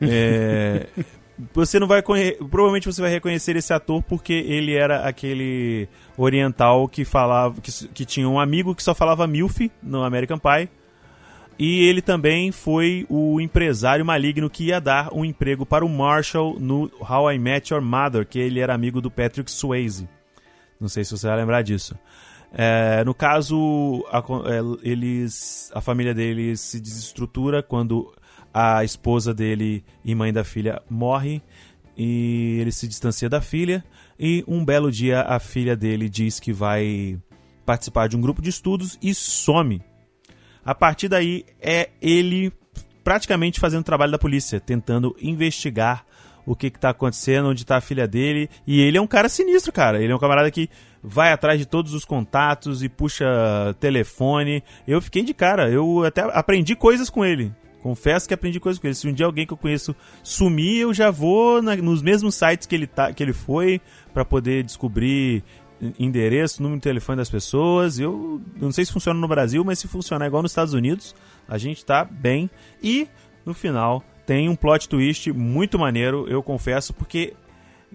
É, você não vai provavelmente você vai reconhecer esse ator porque ele era aquele oriental que falava que, que tinha um amigo que só falava milf no American Pie. E ele também foi o empresário maligno que ia dar um emprego para o Marshall no How I Met Your Mother que ele era amigo do Patrick Swayze. Não sei se você vai lembrar disso. É, no caso a, é, eles a família dele se desestrutura quando a esposa dele e mãe da filha morre e ele se distancia da filha e um belo dia a filha dele diz que vai participar de um grupo de estudos e some. A partir daí é ele praticamente fazendo o trabalho da polícia, tentando investigar o que está acontecendo, onde está a filha dele. E ele é um cara sinistro, cara. Ele é um camarada que vai atrás de todos os contatos e puxa telefone. Eu fiquei de cara, eu até aprendi coisas com ele. Confesso que aprendi coisas com ele. Se um dia alguém que eu conheço sumir, eu já vou na, nos mesmos sites que ele, tá, que ele foi para poder descobrir endereço, número de telefone das pessoas. Eu não sei se funciona no Brasil, mas se funcionar igual nos Estados Unidos, a gente tá bem. E no final tem um plot twist muito maneiro, eu confesso, porque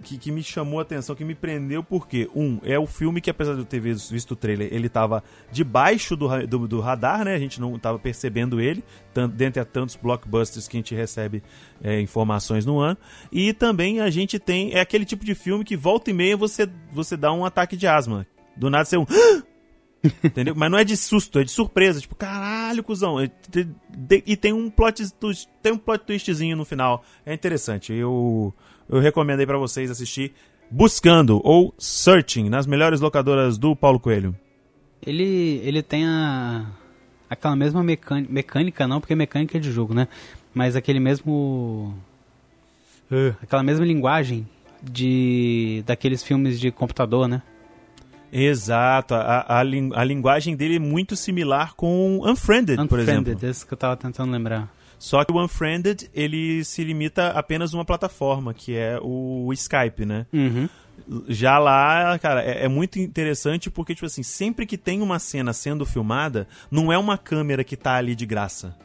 que, que, me chamou a atenção, que me prendeu, porque, um, é o filme que, apesar de eu ter visto o trailer, ele estava debaixo do, do, do, radar, né? A gente não estava percebendo ele, tanto, dentre tantos blockbusters que a gente recebe é, informações no ano. E também a gente tem. É aquele tipo de filme que volta e meia você, você dá um ataque de asma. Do nada você é um. Entendeu? Mas não é de susto, é de surpresa. Tipo, caralho, cuzão. E tem um plot, tem um plot twistzinho no final. É interessante. Eu eu recomendo aí para vocês assistir Buscando ou Searching nas melhores locadoras do Paulo Coelho. Ele, ele tem a aquela mesma mecânica, mecânica não, porque mecânica é de jogo, né? Mas aquele mesmo uh, aquela mesma linguagem de daqueles filmes de computador, né? Exato, a, a, a, linguagem dele é muito similar com Unfriended, Unfriended por exemplo. Unfriended, esse que eu tava tentando lembrar. Só que o Unfriended, ele se limita a apenas uma plataforma, que é o Skype, né? Uhum. Já lá, cara, é, é, muito interessante porque, tipo assim, sempre que tem uma cena sendo filmada, não é uma câmera que tá ali de graça.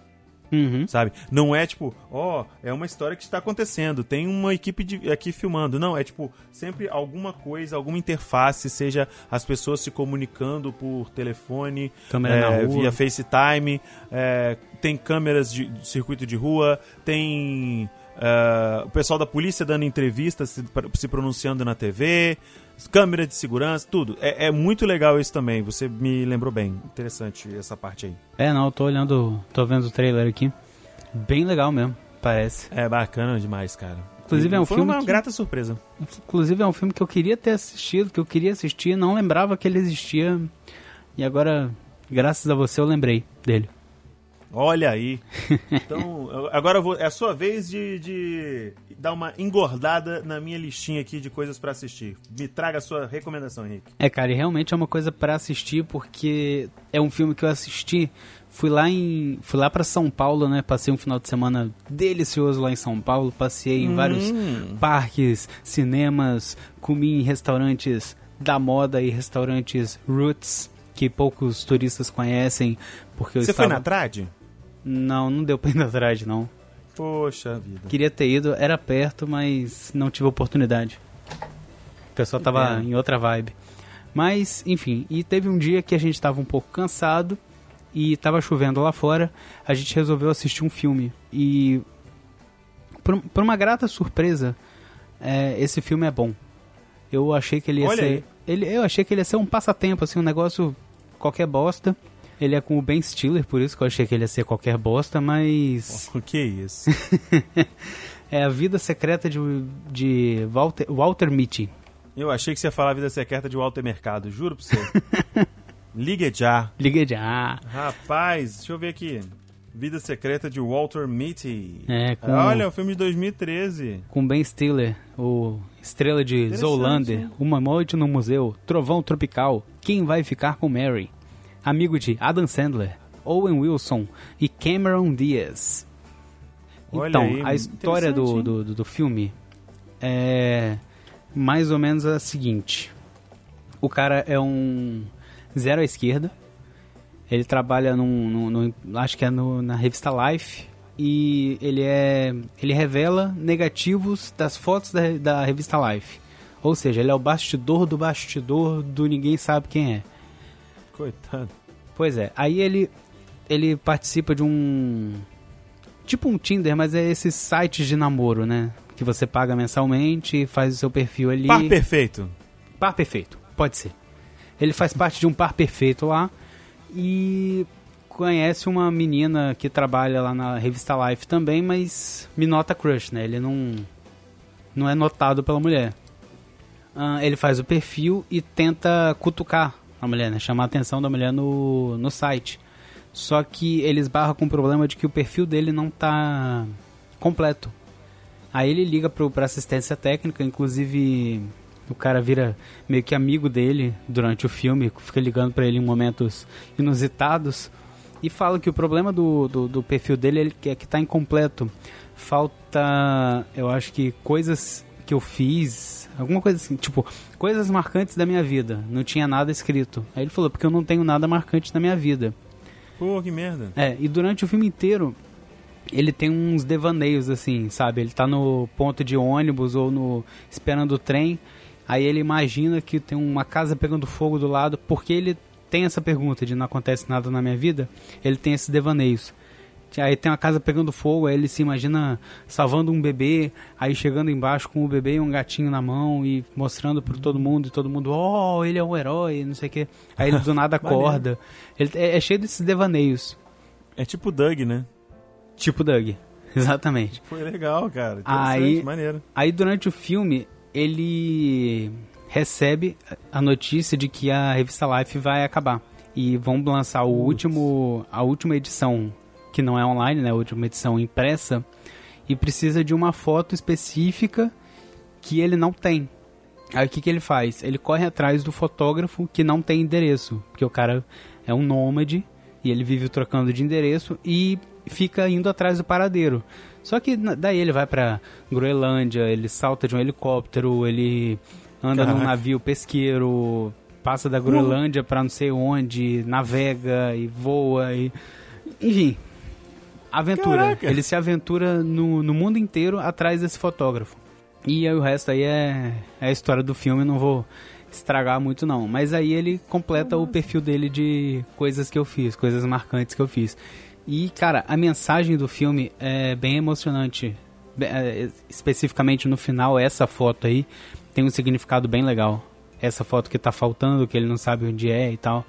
Uhum. Sabe? Não é tipo, ó, oh, é uma história que está acontecendo, tem uma equipe de, aqui filmando. Não, é tipo, sempre alguma coisa, alguma interface, seja as pessoas se comunicando por telefone, é, via FaceTime, é, tem câmeras de, de circuito de rua, tem. Uh, o pessoal da polícia dando entrevistas, se, se pronunciando na TV, câmera de segurança, tudo. É, é, muito legal isso também. Você me lembrou bem. Interessante essa parte aí. É, não, eu tô olhando, tô vendo o trailer aqui. Bem legal mesmo, parece. É bacana demais, cara. Inclusive é um Foi filme. uma que... grata surpresa. Inclusive é um filme que eu queria ter assistido, que eu queria assistir, não lembrava que ele existia. E agora, graças a você, eu lembrei dele. Olha aí. Então, agora vou, é a sua vez de, de, dar uma engordada na minha listinha aqui de coisas para assistir. Me traga a sua recomendação, Henrique. É, cara, e realmente é uma coisa para assistir porque é um filme que eu assisti. Fui lá em, fui lá para São Paulo, né? Passei um final de semana delicioso lá em São Paulo. Passei em hum. vários parques, cinemas, comi em restaurantes da moda e restaurantes roots que poucos turistas conhecem porque Você estava... foi na Trade? Não, não deu pra ir atrás, não. Poxa vida. Queria ter ido, era perto, mas não tive oportunidade. O pessoal tava é. em outra vibe. Mas, enfim, e teve um dia que a gente tava um pouco cansado e tava chovendo lá fora. A gente resolveu assistir um filme. E, por, por uma grata surpresa, é, esse filme é bom. Eu achei que ele ia Olha ser. Ele, eu achei que ele ia ser um passatempo, assim, um negócio qualquer bosta. Ele é com o Ben Stiller, por isso que eu achei que ele ia ser qualquer bosta, mas. O que é isso? é a vida secreta de, de Walter, Walter Mitty. Eu achei que você ia falar a vida secreta de Walter Mercado, juro pra você. Ligue já. Ligue já. Rapaz, deixa eu ver aqui. Vida Secreta de Walter Mitty. É, com... Olha, o filme de 2013. Com Ben Stiller, o estrela de Zoolander, Uma Noite no Museu, Trovão Tropical, Quem Vai Ficar com Mary? Amigo de Adam Sandler, Owen Wilson e Cameron Diaz. então, aí, a história do, do, do, filme é mais ou menos a seguinte: o cara é um zero à esquerda, ele trabalha num, num, num acho que é no, na revista Life e ele é ele revela negativos das fotos da, da revista Life. Ou seja, ele é o bastidor do bastidor do ninguém sabe quem é. Coitado. Pois é. Aí ele ele participa de um tipo um Tinder, mas é esses sites de namoro, né? Que você paga mensalmente, faz o seu perfil ali. Par perfeito. Par perfeito, pode ser. Ele faz parte de um par perfeito lá e conhece uma menina que trabalha lá na revista Life também, mas me nota crush, né? Ele não não é notado pela mulher. Uh, ele faz o perfil e tenta cutucar a mulher, né? Chamar a atenção da mulher no, no site. Só que ele esbarra com o problema de que o perfil dele não tá completo. Aí ele liga pro, pra assistência técnica, inclusive o cara vira meio que amigo dele durante o filme, fica ligando para ele em momentos inusitados e fala que o problema do, do, do perfil dele é que tá incompleto. Falta, eu acho que coisas que eu fiz Alguma coisa assim, tipo, coisas marcantes da minha vida. Não tinha nada escrito. Aí ele falou, porque eu não tenho nada marcante na minha vida. Pô, que merda. É, e durante o filme inteiro, ele tem uns devaneios, assim, sabe? Ele tá no ponto de ônibus ou no esperando o trem. Aí ele imagina que tem uma casa pegando fogo do lado, porque ele tem essa pergunta de não acontece nada na minha vida, ele tem esses devaneios. Aí tem uma casa pegando fogo, aí ele se imagina salvando um bebê, aí chegando embaixo com o bebê e um gatinho na mão e mostrando para todo mundo, e todo mundo, oh, ele é um herói, não sei o quê. Aí ele do nada acorda. ele é, é cheio desses devaneios. É tipo Doug, né? Tipo Doug, exatamente. Foi legal, cara. Aí, maneiro. Aí durante o filme, ele recebe a notícia de que a revista Life vai acabar. E vão lançar o último, a última edição, que não é online, né? Última edição impressa. E precisa de uma foto específica que ele não tem. Aí o que, que ele faz? Ele corre atrás do fotógrafo que não tem endereço. Porque o cara é um nômade e ele vive trocando de endereço e fica indo atrás do paradeiro. Só que daí ele vai para Groenlândia, ele salta de um helicóptero, ele anda Caraca. num navio pesqueiro, passa da Groenlândia para não sei onde, navega e voa e enfim, aventura. Caraca. Ele se aventura no, no mundo inteiro atrás desse fotógrafo. E aí o resto aí é, é a história do filme, não vou estragar muito não. Mas aí ele completa o perfil dele de coisas que eu fiz, coisas marcantes que eu fiz. E, cara, a mensagem do filme é bem emocionante. É, especificamente no final, essa foto aí tem um significado bem legal. Essa foto que tá faltando, que ele não sabe onde é e tal.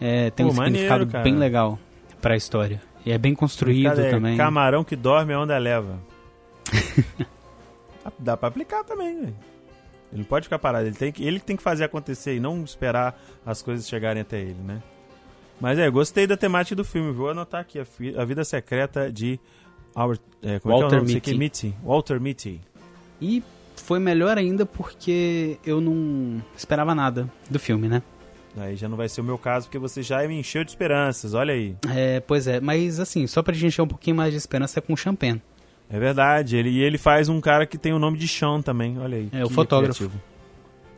É, tem Pô, um significado bem legal pra história. E é bem construído é também. Camarão que dorme a onda leva. Dá pra aplicar também, velho. Ele não pode ficar parado, ele tem, que, ele tem que fazer acontecer e não esperar as coisas chegarem até ele, né? Mas é, gostei da temática do filme. Vou anotar aqui a, a vida secreta de Our, é, como Walter é que é Mitty. Walter Mitty. E foi melhor ainda porque eu não esperava nada do filme, né? Aí já não vai ser o meu caso, porque você já me encheu de esperanças, olha aí. É, pois é, mas assim, só pra gente encher um pouquinho mais de esperança é com o Champagne. É verdade, ele, e ele faz um cara que tem o nome de Sean também, olha aí. É, o fotógrafo. Criativo.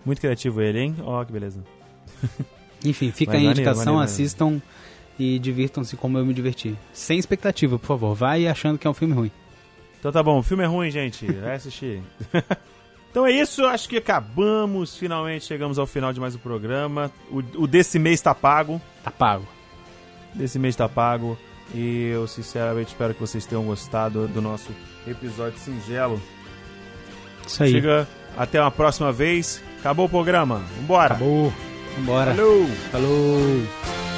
Muito criativo ele, hein? Ó, oh, que beleza. Enfim, fica aí a indicação, maneiro, assistam e divirtam-se como eu me diverti. Sem expectativa, por favor. Vai achando que é um filme ruim. Então tá bom, o filme é ruim, gente. Vai assistir. então é isso, acho que acabamos. Finalmente chegamos ao final de mais um programa. O, o desse mês tá pago. Tá pago. Desse mês tá pago. E eu sinceramente espero que vocês tenham gostado do nosso episódio singelo. Isso aí. Chega até uma próxima vez. Acabou o programa. Vambora. Acabou. Vambora. Falou. Falou.